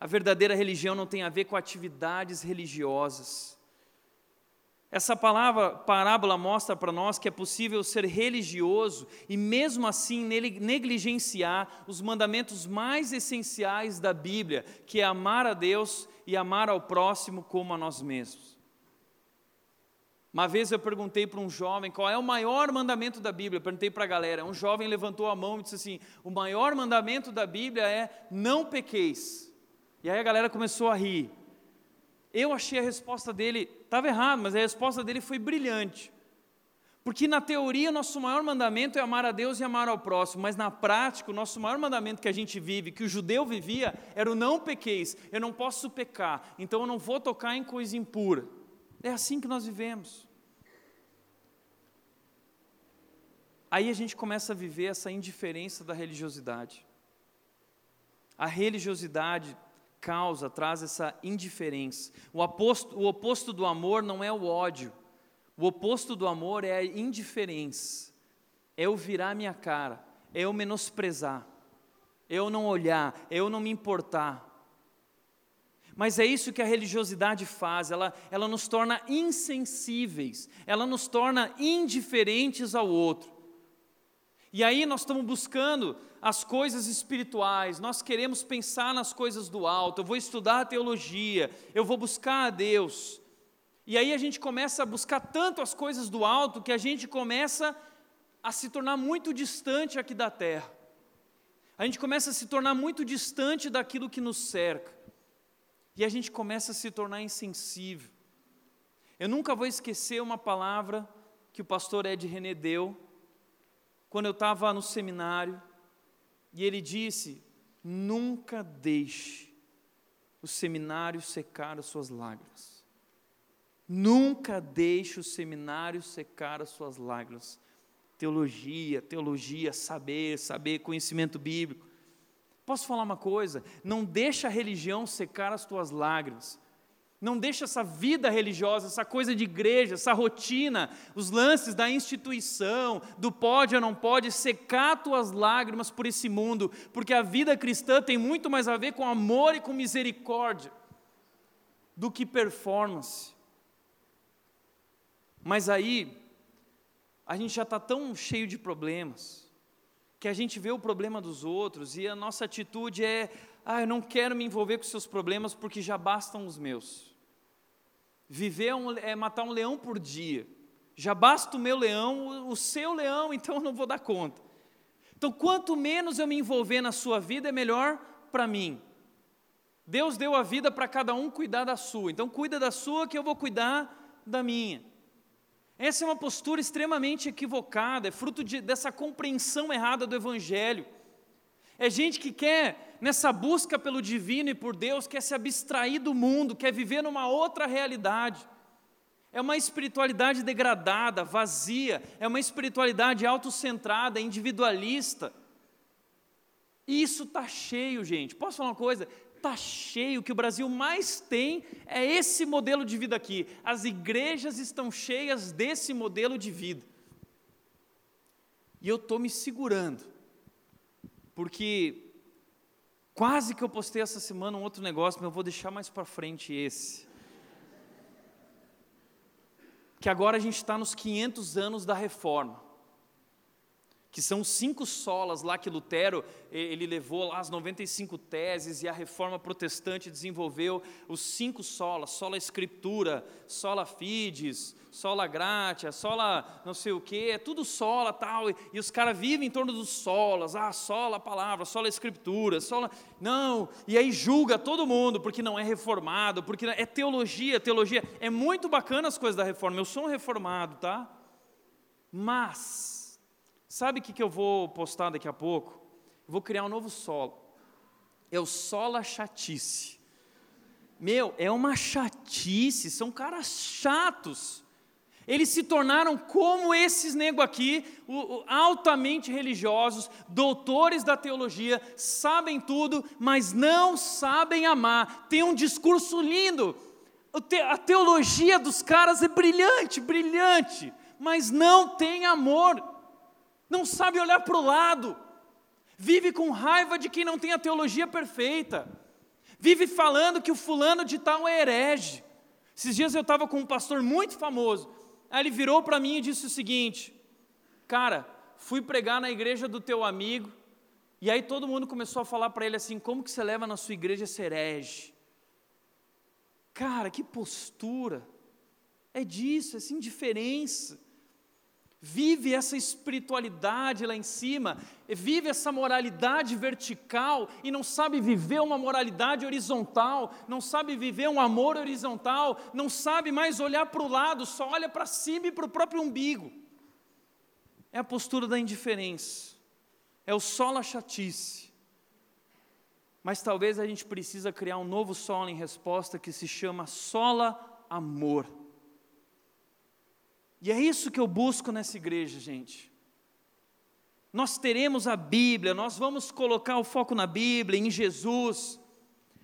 A verdadeira religião não tem a ver com atividades religiosas essa palavra, parábola mostra para nós que é possível ser religioso e mesmo assim negligenciar os mandamentos mais essenciais da Bíblia, que é amar a Deus e amar ao próximo como a nós mesmos. Uma vez eu perguntei para um jovem qual é o maior mandamento da Bíblia, eu perguntei para a galera, um jovem levantou a mão e disse assim: o maior mandamento da Bíblia é não pequeis. E aí a galera começou a rir. Eu achei a resposta dele, Estava errado, mas a resposta dele foi brilhante. Porque na teoria, nosso maior mandamento é amar a Deus e amar ao próximo, mas na prática, o nosso maior mandamento que a gente vive, que o judeu vivia, era o não pequeis, eu não posso pecar, então eu não vou tocar em coisa impura. É assim que nós vivemos. Aí a gente começa a viver essa indiferença da religiosidade. A religiosidade causa, traz essa indiferença. O oposto, o oposto do amor não é o ódio. O oposto do amor é a indiferença. É eu virar minha cara, é eu menosprezar, é eu não olhar, é eu não me importar. Mas é isso que a religiosidade faz, ela, ela nos torna insensíveis, ela nos torna indiferentes ao outro. E aí nós estamos buscando as coisas espirituais, nós queremos pensar nas coisas do alto, eu vou estudar a teologia, eu vou buscar a Deus. E aí a gente começa a buscar tanto as coisas do alto que a gente começa a se tornar muito distante aqui da terra. A gente começa a se tornar muito distante daquilo que nos cerca. E a gente começa a se tornar insensível. Eu nunca vou esquecer uma palavra que o pastor Ed René deu, quando eu estava no seminário, e ele disse: Nunca deixe o seminário secar as suas lágrimas. Nunca deixe o seminário secar as suas lágrimas. Teologia, teologia, saber, saber, conhecimento bíblico. Posso falar uma coisa? Não deixa a religião secar as tuas lágrimas. Não deixa essa vida religiosa, essa coisa de igreja, essa rotina, os lances da instituição, do pode ou não pode, secar tuas lágrimas por esse mundo, porque a vida cristã tem muito mais a ver com amor e com misericórdia do que performance. Mas aí, a gente já está tão cheio de problemas, que a gente vê o problema dos outros e a nossa atitude é: ah, eu não quero me envolver com seus problemas porque já bastam os meus. Viver é, um, é matar um leão por dia. Já basta o meu leão, o seu leão, então eu não vou dar conta. Então, quanto menos eu me envolver na sua vida, é melhor para mim. Deus deu a vida para cada um cuidar da sua. Então, cuida da sua que eu vou cuidar da minha. Essa é uma postura extremamente equivocada, é fruto de, dessa compreensão errada do Evangelho. É gente que quer, nessa busca pelo divino e por Deus, quer se abstrair do mundo, quer viver numa outra realidade. É uma espiritualidade degradada, vazia, é uma espiritualidade autocentrada, individualista. E isso está cheio, gente. Posso falar uma coisa? está cheio, o que o Brasil mais tem é esse modelo de vida aqui. As igrejas estão cheias desse modelo de vida. E eu estou me segurando, porque quase que eu postei essa semana um outro negócio, mas eu vou deixar mais para frente esse. Que agora a gente está nos 500 anos da reforma que são cinco solas lá que Lutero ele levou lá as 95 teses e a reforma protestante desenvolveu os cinco solas, sola escritura, sola fides, sola gratia, sola não sei o que, é tudo sola tal, e, e os caras vivem em torno dos solas, ah, sola palavra, sola escritura, sola, não, e aí julga todo mundo porque não é reformado, porque é teologia, teologia, é muito bacana as coisas da reforma, eu sou um reformado, tá? Mas, Sabe o que, que eu vou postar daqui a pouco? Eu vou criar um novo solo. É o sola chatice. Meu, é uma chatice, são caras chatos. Eles se tornaram como esses nego aqui, altamente religiosos, doutores da teologia, sabem tudo, mas não sabem amar. Tem um discurso lindo. A teologia dos caras é brilhante, brilhante, mas não tem amor não sabe olhar para o lado, vive com raiva de quem não tem a teologia perfeita, vive falando que o fulano de tal é herege. Esses dias eu estava com um pastor muito famoso, aí ele virou para mim e disse o seguinte: Cara, fui pregar na igreja do teu amigo, e aí todo mundo começou a falar para ele assim: Como que você leva na sua igreja esse herege? Cara, que postura! É disso, essa indiferença vive essa espiritualidade lá em cima, vive essa moralidade vertical e não sabe viver uma moralidade horizontal, não sabe viver um amor horizontal, não sabe mais olhar para o lado, só olha para cima e para o próprio umbigo. É a postura da indiferença, é o solo chatice. Mas talvez a gente precisa criar um novo solo em resposta que se chama sola amor. E é isso que eu busco nessa igreja, gente. nós teremos a Bíblia, nós vamos colocar o foco na Bíblia, em Jesus,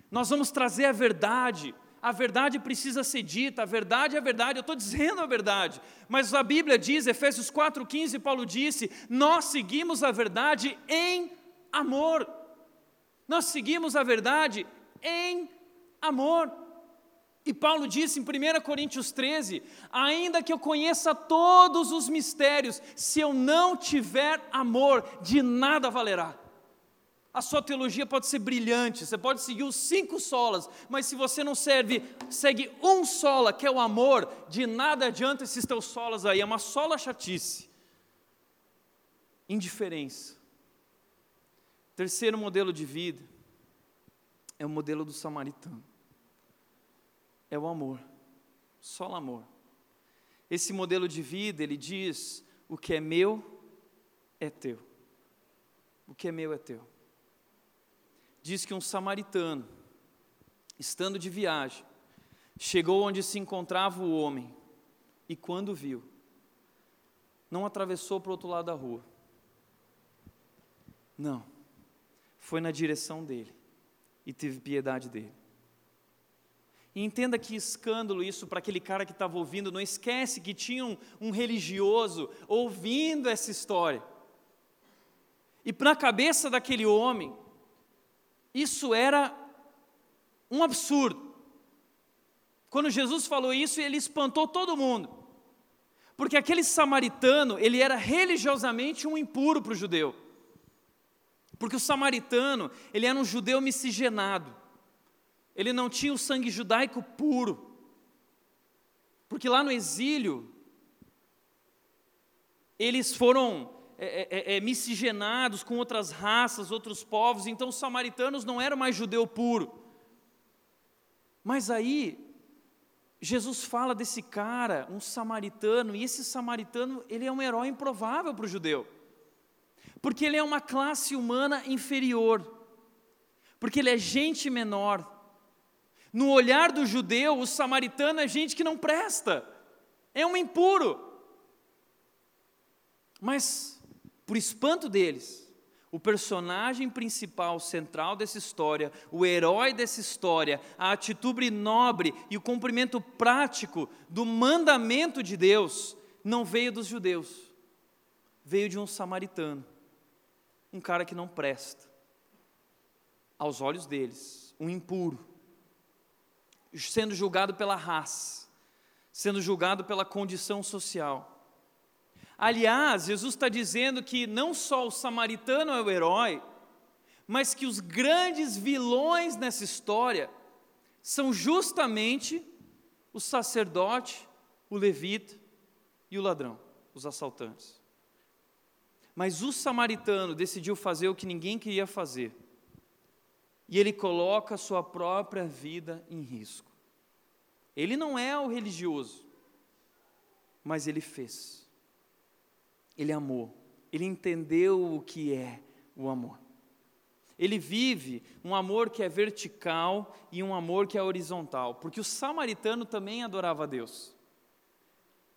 nós vamos trazer a verdade, a verdade precisa ser dita, a verdade é a verdade, eu estou dizendo a verdade, mas a Bíblia diz, Efésios 4,15, Paulo disse: nós seguimos a verdade em amor, nós seguimos a verdade em amor. E Paulo disse em 1 Coríntios 13: ainda que eu conheça todos os mistérios, se eu não tiver amor, de nada valerá. A sua teologia pode ser brilhante, você pode seguir os cinco solas, mas se você não serve, segue um sola, que é o amor, de nada adianta esses teus solas aí, é uma sola chatice. Indiferença. Terceiro modelo de vida é o modelo do samaritano é o amor, só o amor. Esse modelo de vida, ele diz: o que é meu é teu. O que é meu é teu. Diz que um samaritano, estando de viagem, chegou onde se encontrava o homem e, quando viu, não atravessou para o outro lado da rua. Não. Foi na direção dele e teve piedade dele. E entenda que escândalo isso para aquele cara que estava ouvindo. Não esquece que tinha um, um religioso ouvindo essa história. E na cabeça daquele homem, isso era um absurdo. Quando Jesus falou isso, ele espantou todo mundo. Porque aquele samaritano, ele era religiosamente um impuro para o judeu. Porque o samaritano, ele era um judeu miscigenado. Ele não tinha o sangue judaico puro. Porque lá no exílio, eles foram é, é, é, é, miscigenados com outras raças, outros povos, então os samaritanos não eram mais judeu puro. Mas aí, Jesus fala desse cara, um samaritano, e esse samaritano, ele é um herói improvável para o judeu, porque ele é uma classe humana inferior, porque ele é gente menor, no olhar do judeu, o samaritano é gente que não presta, é um impuro. Mas, por espanto deles, o personagem principal, central dessa história, o herói dessa história, a atitude nobre e o cumprimento prático do mandamento de Deus, não veio dos judeus, veio de um samaritano, um cara que não presta, aos olhos deles, um impuro sendo julgado pela raça, sendo julgado pela condição social. Aliás, Jesus está dizendo que não só o samaritano é o herói, mas que os grandes vilões nessa história são justamente o sacerdote, o levita e o ladrão, os assaltantes. Mas o samaritano decidiu fazer o que ninguém queria fazer e ele coloca a sua própria vida em risco. Ele não é o religioso, mas ele fez. Ele amou, ele entendeu o que é o amor. Ele vive um amor que é vertical e um amor que é horizontal, porque o samaritano também adorava a Deus.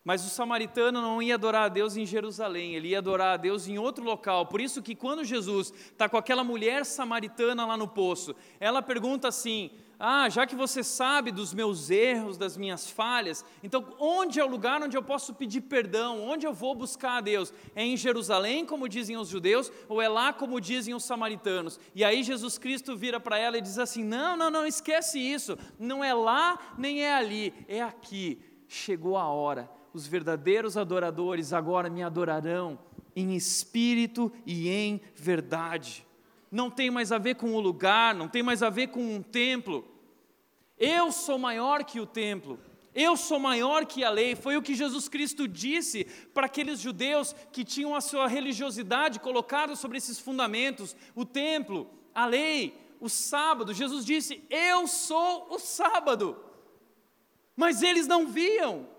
Mas o samaritano não ia adorar a Deus em Jerusalém, ele ia adorar a Deus em outro local. Por isso que quando Jesus está com aquela mulher samaritana lá no poço, ela pergunta assim: Ah, já que você sabe dos meus erros, das minhas falhas, então onde é o lugar onde eu posso pedir perdão? Onde eu vou buscar a Deus? É em Jerusalém, como dizem os judeus, ou é lá, como dizem os samaritanos? E aí Jesus Cristo vira para ela e diz assim: Não, não, não, esquece isso. Não é lá nem é ali, é aqui. Chegou a hora os verdadeiros adoradores agora me adorarão em espírito e em verdade. Não tem mais a ver com o lugar, não tem mais a ver com um templo. Eu sou maior que o templo. Eu sou maior que a lei, foi o que Jesus Cristo disse para aqueles judeus que tinham a sua religiosidade colocada sobre esses fundamentos: o templo, a lei, o sábado. Jesus disse: Eu sou o sábado. Mas eles não viam,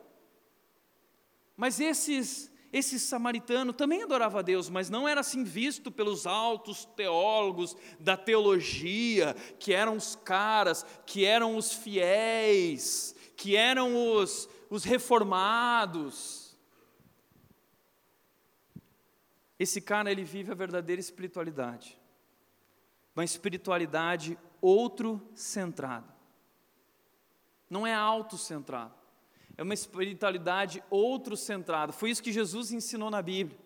mas esses, esse samaritano também adorava a Deus, mas não era assim visto pelos altos teólogos da teologia, que eram os caras, que eram os fiéis, que eram os, os reformados. Esse cara, ele vive a verdadeira espiritualidade. Uma espiritualidade outro-centrada. Não é autocentrada. É uma espiritualidade outro-centrada. Foi isso que Jesus ensinou na Bíblia.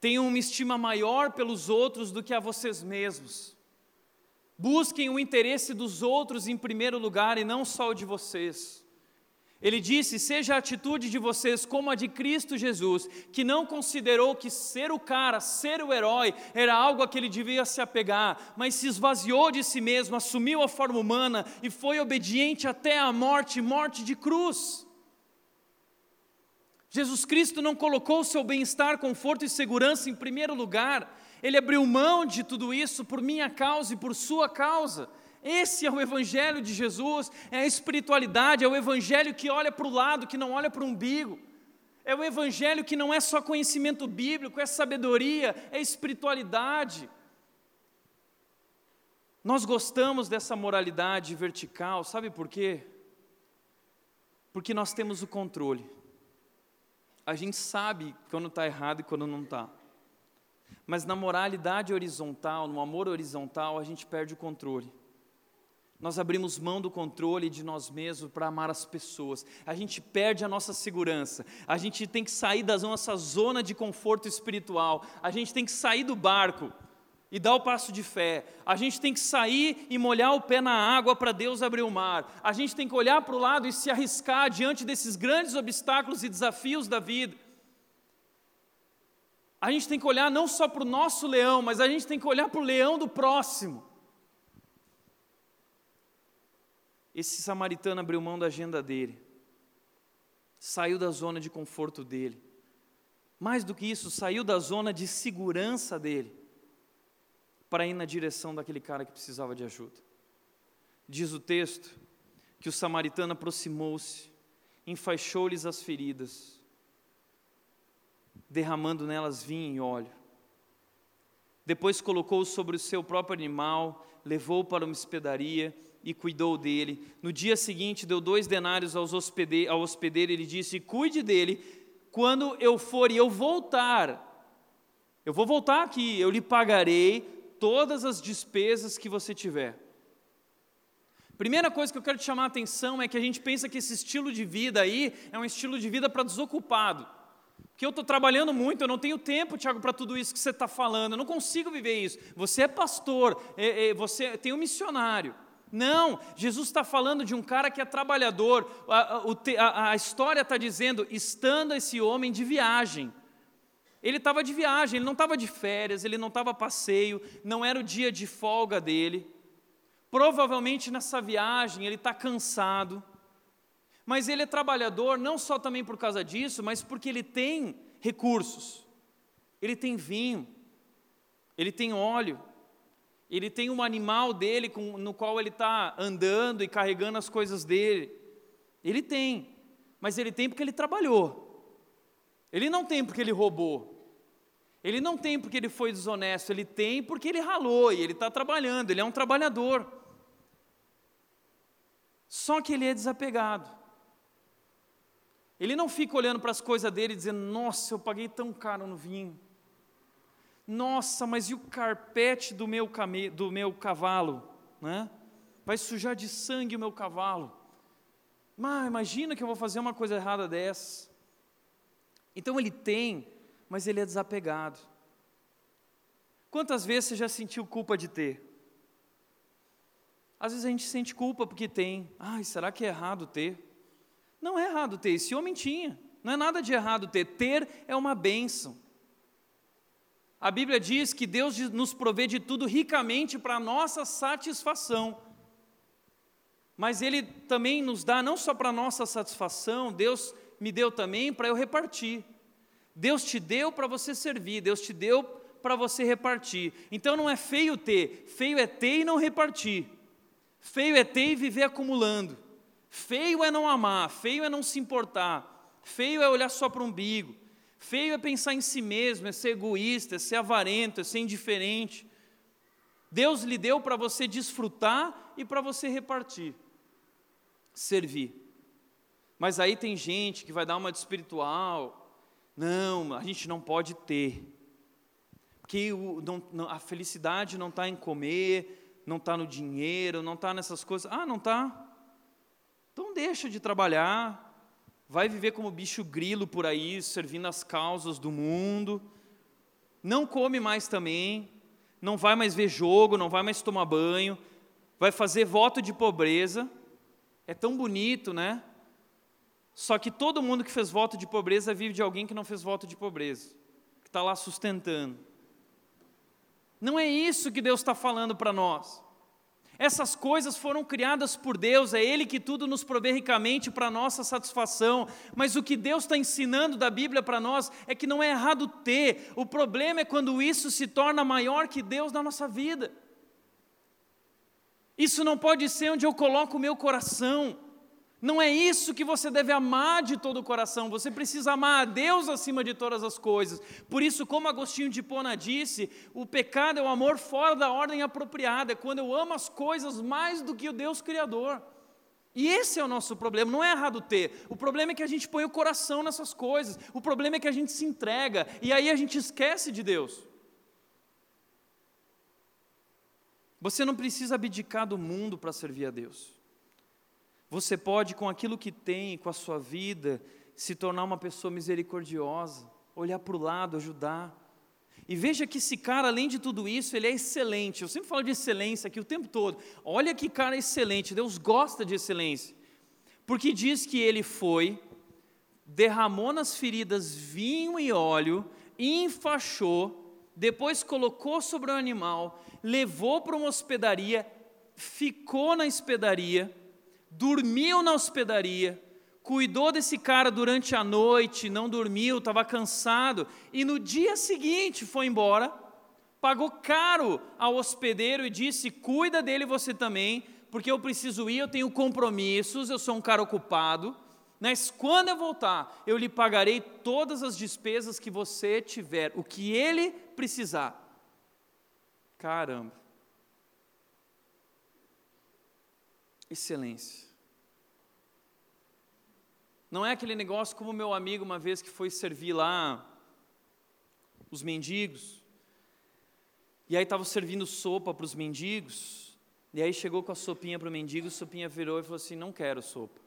Tenham uma estima maior pelos outros do que a vocês mesmos. Busquem o interesse dos outros em primeiro lugar e não só o de vocês. Ele disse: Seja a atitude de vocês como a de Cristo Jesus, que não considerou que ser o cara, ser o herói, era algo a que ele devia se apegar, mas se esvaziou de si mesmo, assumiu a forma humana e foi obediente até a morte morte de cruz. Jesus Cristo não colocou o seu bem-estar, conforto e segurança em primeiro lugar, ele abriu mão de tudo isso por minha causa e por sua causa. Esse é o Evangelho de Jesus, é a espiritualidade, é o Evangelho que olha para o lado, que não olha para o umbigo. É o Evangelho que não é só conhecimento bíblico, é sabedoria, é espiritualidade. Nós gostamos dessa moralidade vertical, sabe por quê? Porque nós temos o controle. A gente sabe quando está errado e quando não está. Mas na moralidade horizontal, no amor horizontal, a gente perde o controle. Nós abrimos mão do controle de nós mesmos para amar as pessoas. A gente perde a nossa segurança. A gente tem que sair da nossa zona de conforto espiritual. A gente tem que sair do barco e dar o passo de fé. A gente tem que sair e molhar o pé na água para Deus abrir o mar. A gente tem que olhar para o lado e se arriscar diante desses grandes obstáculos e desafios da vida. A gente tem que olhar não só para o nosso leão, mas a gente tem que olhar para o leão do próximo. Esse samaritano abriu mão da agenda dele, saiu da zona de conforto dele. Mais do que isso, saiu da zona de segurança dele, para ir na direção daquele cara que precisava de ajuda. Diz o texto que o samaritano aproximou-se, enfaixou-lhes as feridas, derramando nelas vinho e óleo. Depois colocou sobre o seu próprio animal, levou para uma hospedaria e cuidou dele. No dia seguinte, deu dois denários aos hospede ao hospedeiro e ele disse: Cuide dele, quando eu for e eu voltar, eu vou voltar aqui, eu lhe pagarei todas as despesas que você tiver. Primeira coisa que eu quero te chamar a atenção é que a gente pensa que esse estilo de vida aí é um estilo de vida para desocupado. Porque eu estou trabalhando muito, eu não tenho tempo, Tiago, para tudo isso que você está falando, eu não consigo viver isso. Você é pastor, é, é, você tem um missionário. Não, Jesus está falando de um cara que é trabalhador. A, a, a história está dizendo, estando esse homem de viagem. Ele estava de viagem, ele não estava de férias, ele não estava passeio, não era o dia de folga dele. Provavelmente nessa viagem ele está cansado. Mas ele é trabalhador não só também por causa disso, mas porque ele tem recursos. Ele tem vinho, ele tem óleo, ele tem um animal dele com, no qual ele está andando e carregando as coisas dele. Ele tem, mas ele tem porque ele trabalhou. Ele não tem porque ele roubou. Ele não tem porque ele foi desonesto. Ele tem porque ele ralou e ele está trabalhando. Ele é um trabalhador. Só que ele é desapegado. Ele não fica olhando para as coisas dele e dizendo: Nossa, eu paguei tão caro no vinho. Nossa, mas e o carpete do meu, came, do meu cavalo? Né? Vai sujar de sangue o meu cavalo. Mas imagina que eu vou fazer uma coisa errada dessa. Então ele tem, mas ele é desapegado. Quantas vezes você já sentiu culpa de ter? Às vezes a gente sente culpa porque tem. Ai, será que é errado ter? Não é errado ter, esse homem tinha. Não é nada de errado ter. Ter é uma bênção. A Bíblia diz que Deus nos provê de tudo ricamente para a nossa satisfação. Mas Ele também nos dá não só para a nossa satisfação, Deus me deu também para eu repartir. Deus te deu para você servir, Deus te deu para você repartir. Então não é feio ter, feio é ter e não repartir. Feio é ter e viver acumulando. Feio é não amar, feio é não se importar, feio é olhar só para o umbigo. Feio é pensar em si mesmo, é ser egoísta, é ser avarento, é ser indiferente. Deus lhe deu para você desfrutar e para você repartir, servir. Mas aí tem gente que vai dar uma de espiritual, Não, a gente não pode ter. Porque o, não, a felicidade não está em comer, não está no dinheiro, não está nessas coisas. Ah, não está? Então deixa de trabalhar, vai viver como bicho grilo por aí, servindo as causas do mundo. Não come mais também, não vai mais ver jogo, não vai mais tomar banho, vai fazer voto de pobreza. É tão bonito, né? Só que todo mundo que fez voto de pobreza vive de alguém que não fez voto de pobreza, que está lá sustentando. Não é isso que Deus está falando para nós. Essas coisas foram criadas por Deus, é Ele que tudo nos provê ricamente para nossa satisfação. Mas o que Deus está ensinando da Bíblia para nós é que não é errado ter, o problema é quando isso se torna maior que Deus na nossa vida. Isso não pode ser onde eu coloco o meu coração. Não é isso que você deve amar de todo o coração, você precisa amar a Deus acima de todas as coisas. Por isso, como Agostinho de Pona disse, o pecado é o amor fora da ordem apropriada, é quando eu amo as coisas mais do que o Deus Criador. E esse é o nosso problema, não é errado ter. O problema é que a gente põe o coração nessas coisas, o problema é que a gente se entrega e aí a gente esquece de Deus. Você não precisa abdicar do mundo para servir a Deus. Você pode, com aquilo que tem, com a sua vida, se tornar uma pessoa misericordiosa, olhar para o lado, ajudar. E veja que esse cara, além de tudo isso, ele é excelente. Eu sempre falo de excelência aqui o tempo todo. Olha que cara excelente, Deus gosta de excelência. Porque diz que ele foi, derramou nas feridas vinho e óleo, enfaixou, depois colocou sobre o animal, levou para uma hospedaria, ficou na hospedaria, dormiu na hospedaria, cuidou desse cara durante a noite, não dormiu, estava cansado, e no dia seguinte foi embora, pagou caro ao hospedeiro e disse: Cuida dele você também, porque eu preciso ir, eu tenho compromissos, eu sou um cara ocupado. Mas quando eu voltar, eu lhe pagarei todas as despesas que você tiver, o que ele precisar. Caramba. Excelência. Não é aquele negócio como meu amigo uma vez que foi servir lá os mendigos. E aí estava servindo sopa para os mendigos. E aí chegou com a sopinha para o mendigo, a sopinha virou e falou assim: Não quero sopa.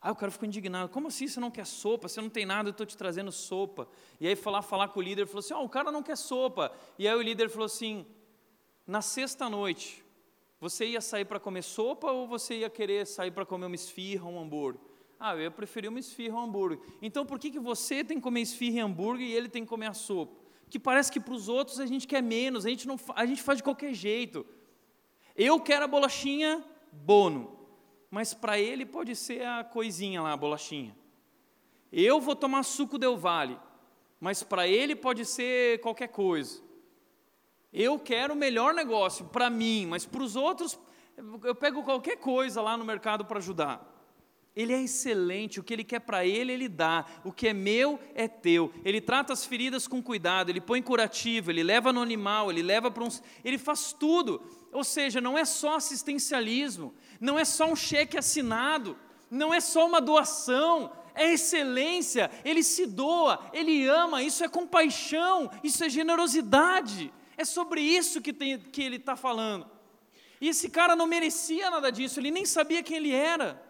Aí o cara ficou indignado: Como assim você não quer sopa? Você não tem nada, eu estou te trazendo sopa. E aí foi lá falar com o líder, falou assim: oh, o cara não quer sopa. E aí o líder falou assim: Na sexta noite, você ia sair para comer sopa ou você ia querer sair para comer uma esfirra, um hambúrguer? Ah, eu ia preferir uma esfirra um hambúrguer. Então por que, que você tem que comer esfirra e hambúrguer e ele tem que comer a sopa? Que parece que para os outros a gente quer menos, a gente, não, a gente faz de qualquer jeito. Eu quero a bolachinha bono, mas para ele pode ser a coisinha lá, a bolachinha. Eu vou tomar suco Del Vale, mas para ele pode ser qualquer coisa. Eu quero o melhor negócio para mim, mas para os outros, eu pego qualquer coisa lá no mercado para ajudar. Ele é excelente, o que ele quer para ele, ele dá. O que é meu é teu. Ele trata as feridas com cuidado, ele põe curativo, ele leva no animal, ele leva para uns. Ele faz tudo. Ou seja, não é só assistencialismo, não é só um cheque assinado, não é só uma doação, é excelência. Ele se doa, ele ama, isso é compaixão, isso é generosidade. É sobre isso que, tem, que ele está falando. E esse cara não merecia nada disso, ele nem sabia quem ele era.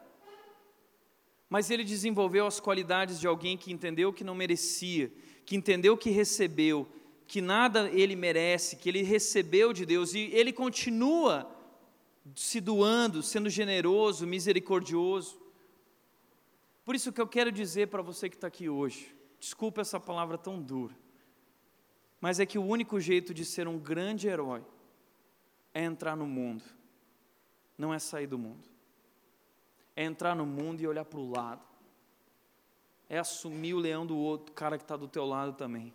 Mas ele desenvolveu as qualidades de alguém que entendeu que não merecia, que entendeu que recebeu, que nada ele merece, que ele recebeu de Deus, e ele continua se doando, sendo generoso, misericordioso. Por isso que eu quero dizer para você que está aqui hoje, desculpa essa palavra tão dura, mas é que o único jeito de ser um grande herói é entrar no mundo, não é sair do mundo. É entrar no mundo e olhar para o lado. É assumir o leão do outro, cara que está do teu lado também.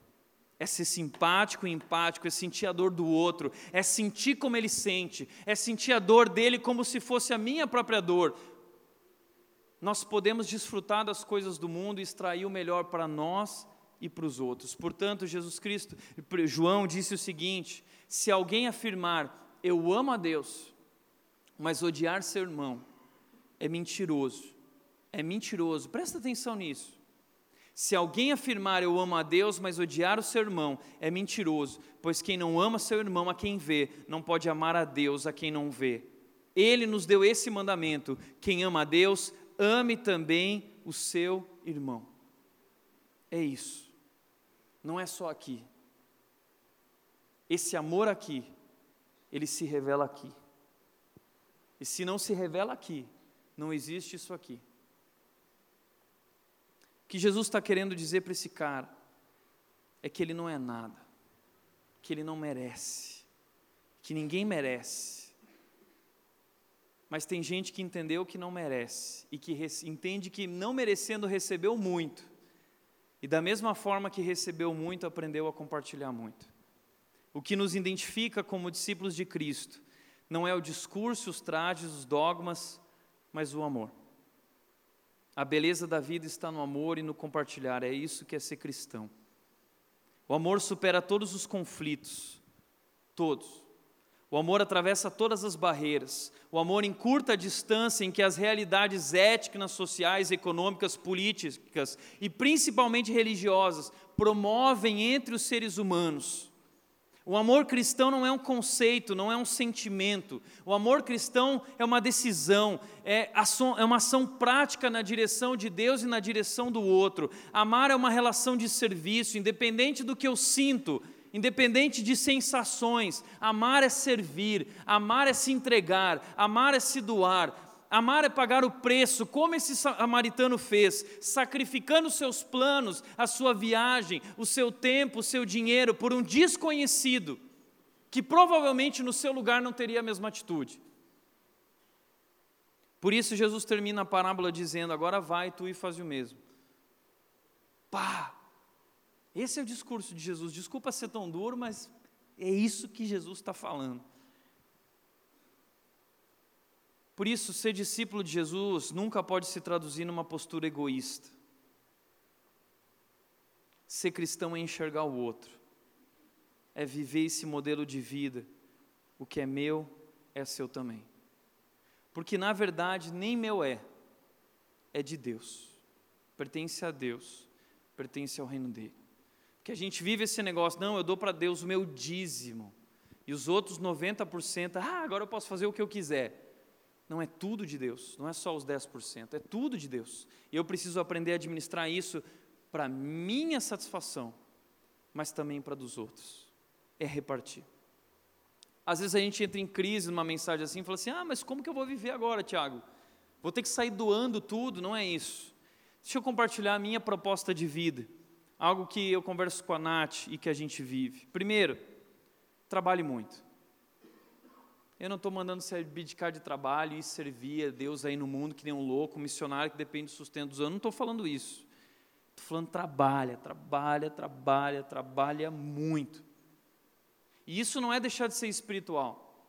É ser simpático e empático, é sentir a dor do outro, é sentir como ele sente, é sentir a dor dele como se fosse a minha própria dor. Nós podemos desfrutar das coisas do mundo e extrair o melhor para nós e para os outros. Portanto, Jesus Cristo, João disse o seguinte: se alguém afirmar eu amo a Deus, mas odiar seu irmão, é mentiroso. É mentiroso. Presta atenção nisso. Se alguém afirmar eu amo a Deus, mas odiar o seu irmão, é mentiroso, pois quem não ama seu irmão a quem vê, não pode amar a Deus a quem não vê. Ele nos deu esse mandamento: quem ama a Deus, ame também o seu irmão. É isso. Não é só aqui. Esse amor aqui, ele se revela aqui. E se não se revela aqui, não existe isso aqui. O que Jesus está querendo dizer para esse cara é que ele não é nada, que ele não merece, que ninguém merece. Mas tem gente que entendeu que não merece e que entende que não merecendo recebeu muito. E da mesma forma que recebeu muito, aprendeu a compartilhar muito. O que nos identifica como discípulos de Cristo não é o discurso, os trajes, os dogmas, mas o amor. A beleza da vida está no amor e no compartilhar, é isso que é ser cristão. O amor supera todos os conflitos, todos. O amor atravessa todas as barreiras. O amor encurta a distância em que as realidades éticas, sociais, econômicas, políticas e principalmente religiosas promovem entre os seres humanos. O amor cristão não é um conceito, não é um sentimento. O amor cristão é uma decisão, é, é uma ação prática na direção de Deus e na direção do outro. Amar é uma relação de serviço, independente do que eu sinto, independente de sensações. Amar é servir, amar é se entregar, amar é se doar. Amar é pagar o preço, como esse samaritano fez, sacrificando seus planos, a sua viagem, o seu tempo, o seu dinheiro por um desconhecido, que provavelmente no seu lugar não teria a mesma atitude. Por isso Jesus termina a parábola dizendo: Agora vai tu e faz o mesmo. Pá! Esse é o discurso de Jesus. Desculpa ser tão duro, mas é isso que Jesus está falando. Por isso, ser discípulo de Jesus nunca pode se traduzir numa postura egoísta. Ser cristão é enxergar o outro, é viver esse modelo de vida. O que é meu é seu também. Porque na verdade nem meu é, é de Deus, pertence a Deus, pertence ao reino dele. Que a gente vive esse negócio, não, eu dou para Deus o meu dízimo, e os outros 90%, ah, agora eu posso fazer o que eu quiser não é tudo de Deus, não é só os 10%, é tudo de Deus. E eu preciso aprender a administrar isso para minha satisfação, mas também para dos outros. É repartir. Às vezes a gente entra em crise numa mensagem assim e fala assim: ah, mas como que eu vou viver agora, Tiago? Vou ter que sair doando tudo? Não é isso. Deixa eu compartilhar a minha proposta de vida, algo que eu converso com a Nath e que a gente vive. Primeiro, trabalhe muito. Eu não estou mandando se abdicar de trabalho e servir a Deus aí no mundo que nem um louco, um missionário que depende do sustento dos anos. Não estou falando isso. Estou falando trabalha, trabalha, trabalha, trabalha muito. E isso não é deixar de ser espiritual.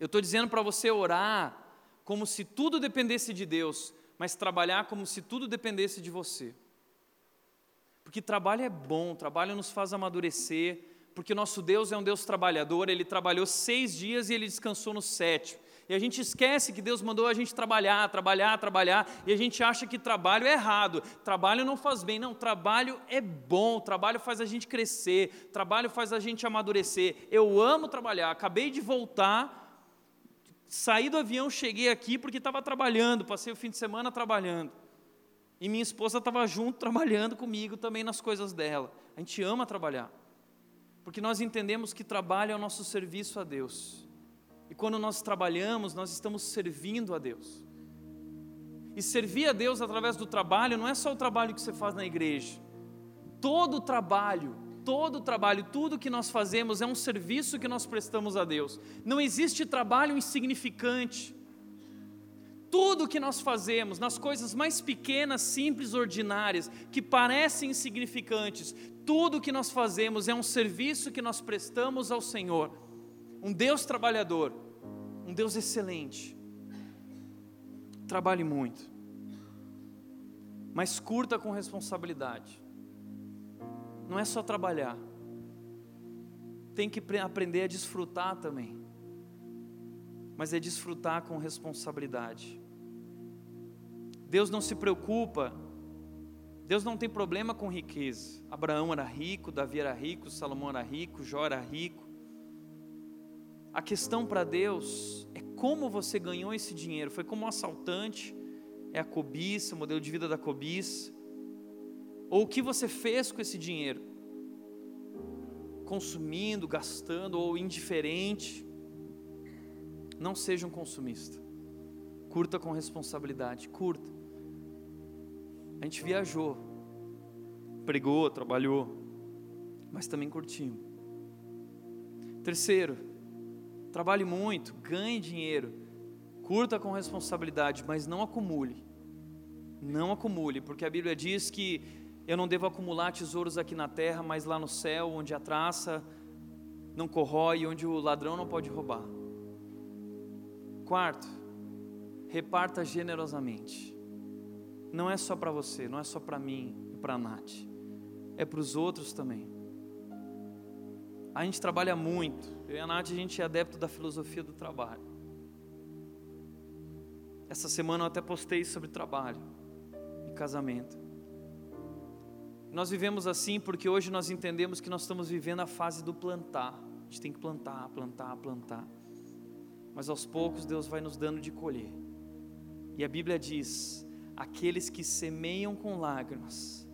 Eu estou dizendo para você orar como se tudo dependesse de Deus, mas trabalhar como se tudo dependesse de você. Porque trabalho é bom, trabalho nos faz amadurecer, porque nosso Deus é um Deus trabalhador, ele trabalhou seis dias e ele descansou no sétimo. E a gente esquece que Deus mandou a gente trabalhar, trabalhar, trabalhar, e a gente acha que trabalho é errado, trabalho não faz bem. Não, trabalho é bom, trabalho faz a gente crescer, trabalho faz a gente amadurecer. Eu amo trabalhar, acabei de voltar, saí do avião, cheguei aqui porque estava trabalhando, passei o fim de semana trabalhando. E minha esposa estava junto trabalhando comigo também nas coisas dela. A gente ama trabalhar porque nós entendemos que trabalho é o nosso serviço a Deus. E quando nós trabalhamos, nós estamos servindo a Deus. E servir a Deus através do trabalho não é só o trabalho que você faz na igreja. Todo trabalho, todo o trabalho, tudo que nós fazemos é um serviço que nós prestamos a Deus. Não existe trabalho insignificante. Tudo que nós fazemos, nas coisas mais pequenas, simples, ordinárias, que parecem insignificantes, tudo que nós fazemos é um serviço que nós prestamos ao Senhor. Um Deus trabalhador, um Deus excelente. Trabalhe muito, mas curta com responsabilidade. Não é só trabalhar, tem que aprender a desfrutar também mas é desfrutar com responsabilidade. Deus não se preocupa Deus não tem problema com riqueza. Abraão era rico, Davi era rico, Salomão era rico, Jó era rico. A questão para Deus é como você ganhou esse dinheiro. Foi como um assaltante, é a cobiça, o modelo de vida da cobiça. Ou o que você fez com esse dinheiro? Consumindo, gastando ou indiferente. Não seja um consumista. Curta com responsabilidade, curta. A gente viajou, pregou, trabalhou, mas também curtimos. Terceiro, trabalhe muito, ganhe dinheiro, curta com responsabilidade, mas não acumule. Não acumule, porque a Bíblia diz que eu não devo acumular tesouros aqui na terra, mas lá no céu, onde a traça não corrói, onde o ladrão não pode roubar. Quarto, reparta generosamente. Não é só para você, não é só para mim e para a Nath, é para os outros também. A gente trabalha muito, eu e a Nath, a gente é adepto da filosofia do trabalho. Essa semana eu até postei sobre trabalho e casamento. Nós vivemos assim porque hoje nós entendemos que nós estamos vivendo a fase do plantar. A gente tem que plantar, plantar, plantar. Mas aos poucos Deus vai nos dando de colher. E a Bíblia diz: aqueles que semeiam com lágrimas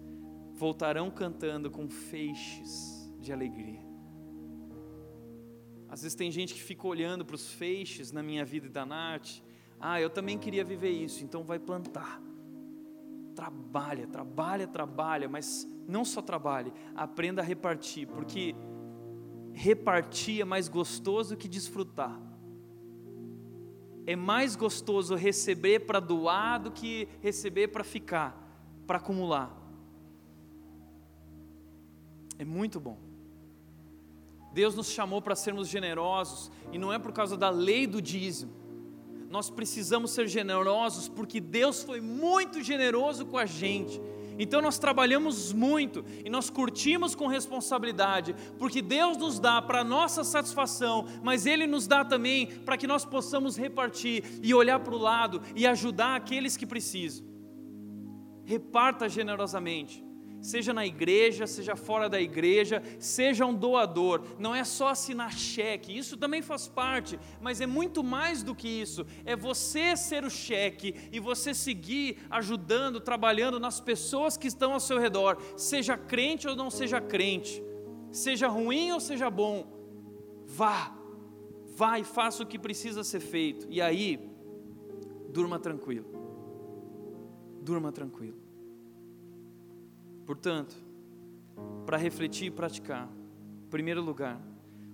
voltarão cantando com feixes de alegria. Às vezes tem gente que fica olhando para os feixes na minha vida e da Nath. Ah, eu também queria viver isso, então vai plantar. Trabalha, trabalha, trabalha, mas não só trabalhe, aprenda a repartir, porque repartir é mais gostoso que desfrutar é mais gostoso receber para doar do que receber para ficar, para acumular. É muito bom. Deus nos chamou para sermos generosos e não é por causa da lei do dízimo. Nós precisamos ser generosos porque Deus foi muito generoso com a gente. Então nós trabalhamos muito e nós curtimos com responsabilidade, porque Deus nos dá para nossa satisfação, mas Ele nos dá também para que nós possamos repartir e olhar para o lado e ajudar aqueles que precisam. Reparta generosamente seja na igreja, seja fora da igreja, seja um doador. Não é só assinar cheque, isso também faz parte, mas é muito mais do que isso. É você ser o cheque e você seguir ajudando, trabalhando nas pessoas que estão ao seu redor, seja crente ou não seja crente, seja ruim ou seja bom. Vá, vá e faça o que precisa ser feito. E aí, durma tranquilo. Durma tranquilo. Portanto, para refletir e praticar, em primeiro lugar,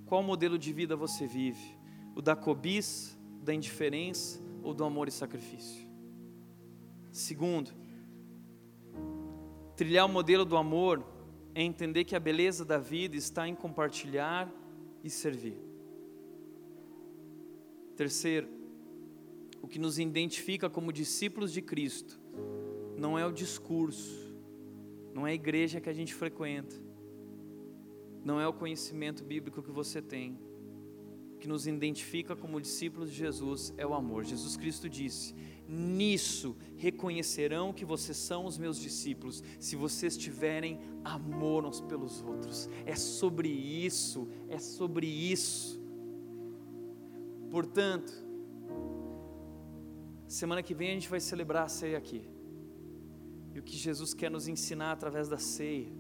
qual modelo de vida você vive? O da cobiça, da indiferença ou do amor e sacrifício? Segundo, trilhar o modelo do amor é entender que a beleza da vida está em compartilhar e servir. Terceiro, o que nos identifica como discípulos de Cristo não é o discurso, não é a igreja que a gente frequenta, não é o conhecimento bíblico que você tem, que nos identifica como discípulos de Jesus é o amor. Jesus Cristo disse: Nisso reconhecerão que vocês são os meus discípulos, se vocês tiverem amor uns pelos outros. É sobre isso, é sobre isso. Portanto, semana que vem a gente vai celebrar a ceia aqui. E o que Jesus quer nos ensinar através da ceia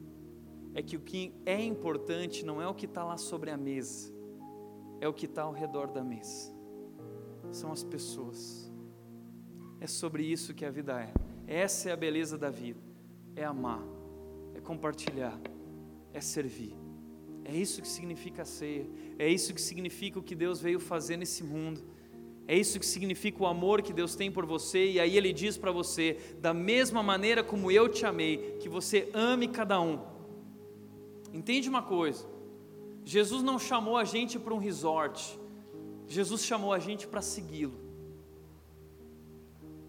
é que o que é importante não é o que está lá sobre a mesa, é o que está ao redor da mesa. São as pessoas. É sobre isso que a vida é. Essa é a beleza da vida. É amar, é compartilhar, é servir. É isso que significa a ceia. É isso que significa o que Deus veio fazer nesse mundo. É isso que significa o amor que Deus tem por você, e aí Ele diz para você: da mesma maneira como eu te amei, que você ame cada um. Entende uma coisa? Jesus não chamou a gente para um resort, Jesus chamou a gente para segui-lo.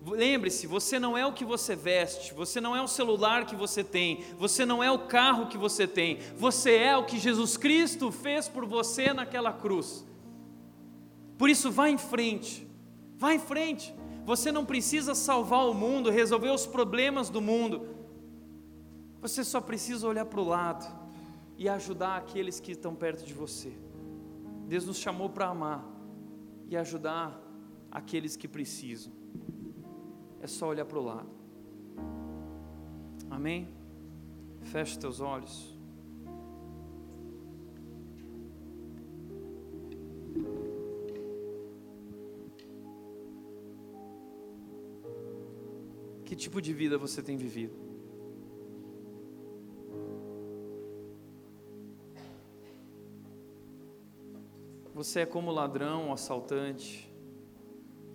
Lembre-se, você não é o que você veste, você não é o celular que você tem, você não é o carro que você tem, você é o que Jesus Cristo fez por você naquela cruz. Por isso, vá em frente, vá em frente. Você não precisa salvar o mundo, resolver os problemas do mundo. Você só precisa olhar para o lado e ajudar aqueles que estão perto de você. Deus nos chamou para amar e ajudar aqueles que precisam. É só olhar para o lado. Amém? Feche teus olhos. Que tipo de vida você tem vivido? Você é como ladrão, assaltante,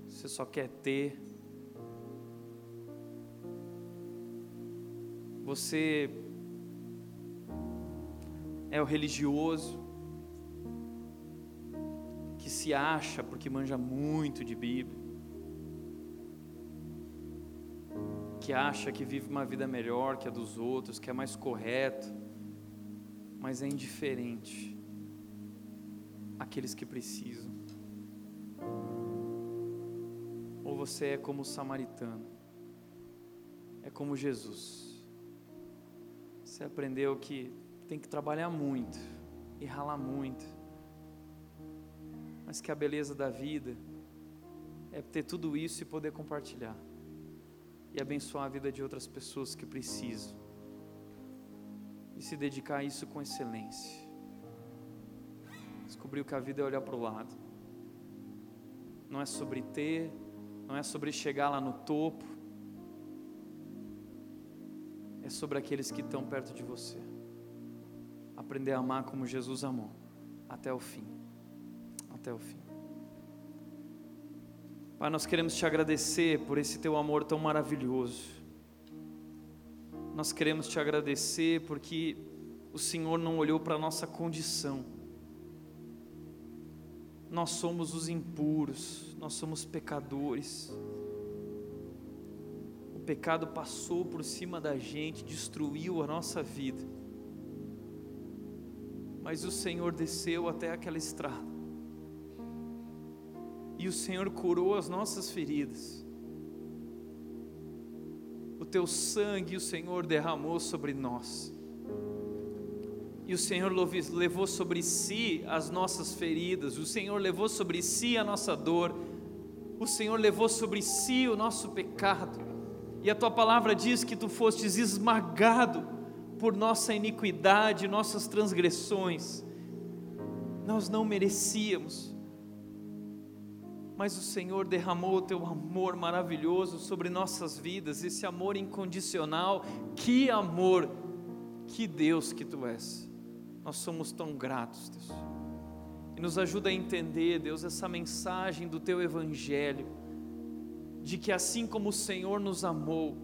você só quer ter. Você é o religioso que se acha porque manja muito de Bíblia. Que acha que vive uma vida melhor que a dos outros, que é mais correto, mas é indiferente àqueles que precisam. Ou você é como o samaritano, é como Jesus. Você aprendeu que tem que trabalhar muito e ralar muito, mas que a beleza da vida é ter tudo isso e poder compartilhar e abençoar a vida de outras pessoas que precisam. E se dedicar a isso com excelência. Descobriu que a vida é olhar para o lado. Não é sobre ter, não é sobre chegar lá no topo. É sobre aqueles que estão perto de você. Aprender a amar como Jesus amou, até o fim. Até o fim. Pai, nós queremos te agradecer por esse teu amor tão maravilhoso. Nós queremos te agradecer porque o Senhor não olhou para a nossa condição. Nós somos os impuros, nós somos pecadores. O pecado passou por cima da gente, destruiu a nossa vida. Mas o Senhor desceu até aquela estrada e o Senhor curou as nossas feridas. O teu sangue o Senhor derramou sobre nós. E o Senhor levou sobre si as nossas feridas, o Senhor levou sobre si a nossa dor, o Senhor levou sobre si o nosso pecado. E a tua palavra diz que tu fostes esmagado por nossa iniquidade, nossas transgressões. Nós não merecíamos, mas o Senhor derramou o teu amor maravilhoso sobre nossas vidas, esse amor incondicional. Que amor, que Deus que tu és. Nós somos tão gratos, Deus. E nos ajuda a entender, Deus, essa mensagem do teu evangelho, de que assim como o Senhor nos amou,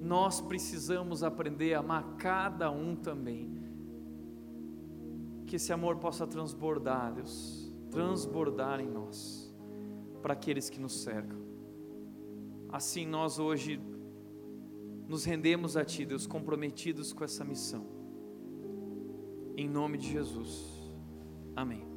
nós precisamos aprender a amar cada um também. Que esse amor possa transbordar, Deus, transbordar em nós para aqueles que nos cercam. Assim nós hoje nos rendemos a Ti, Deus, comprometidos com essa missão. Em nome de Jesus. Amém.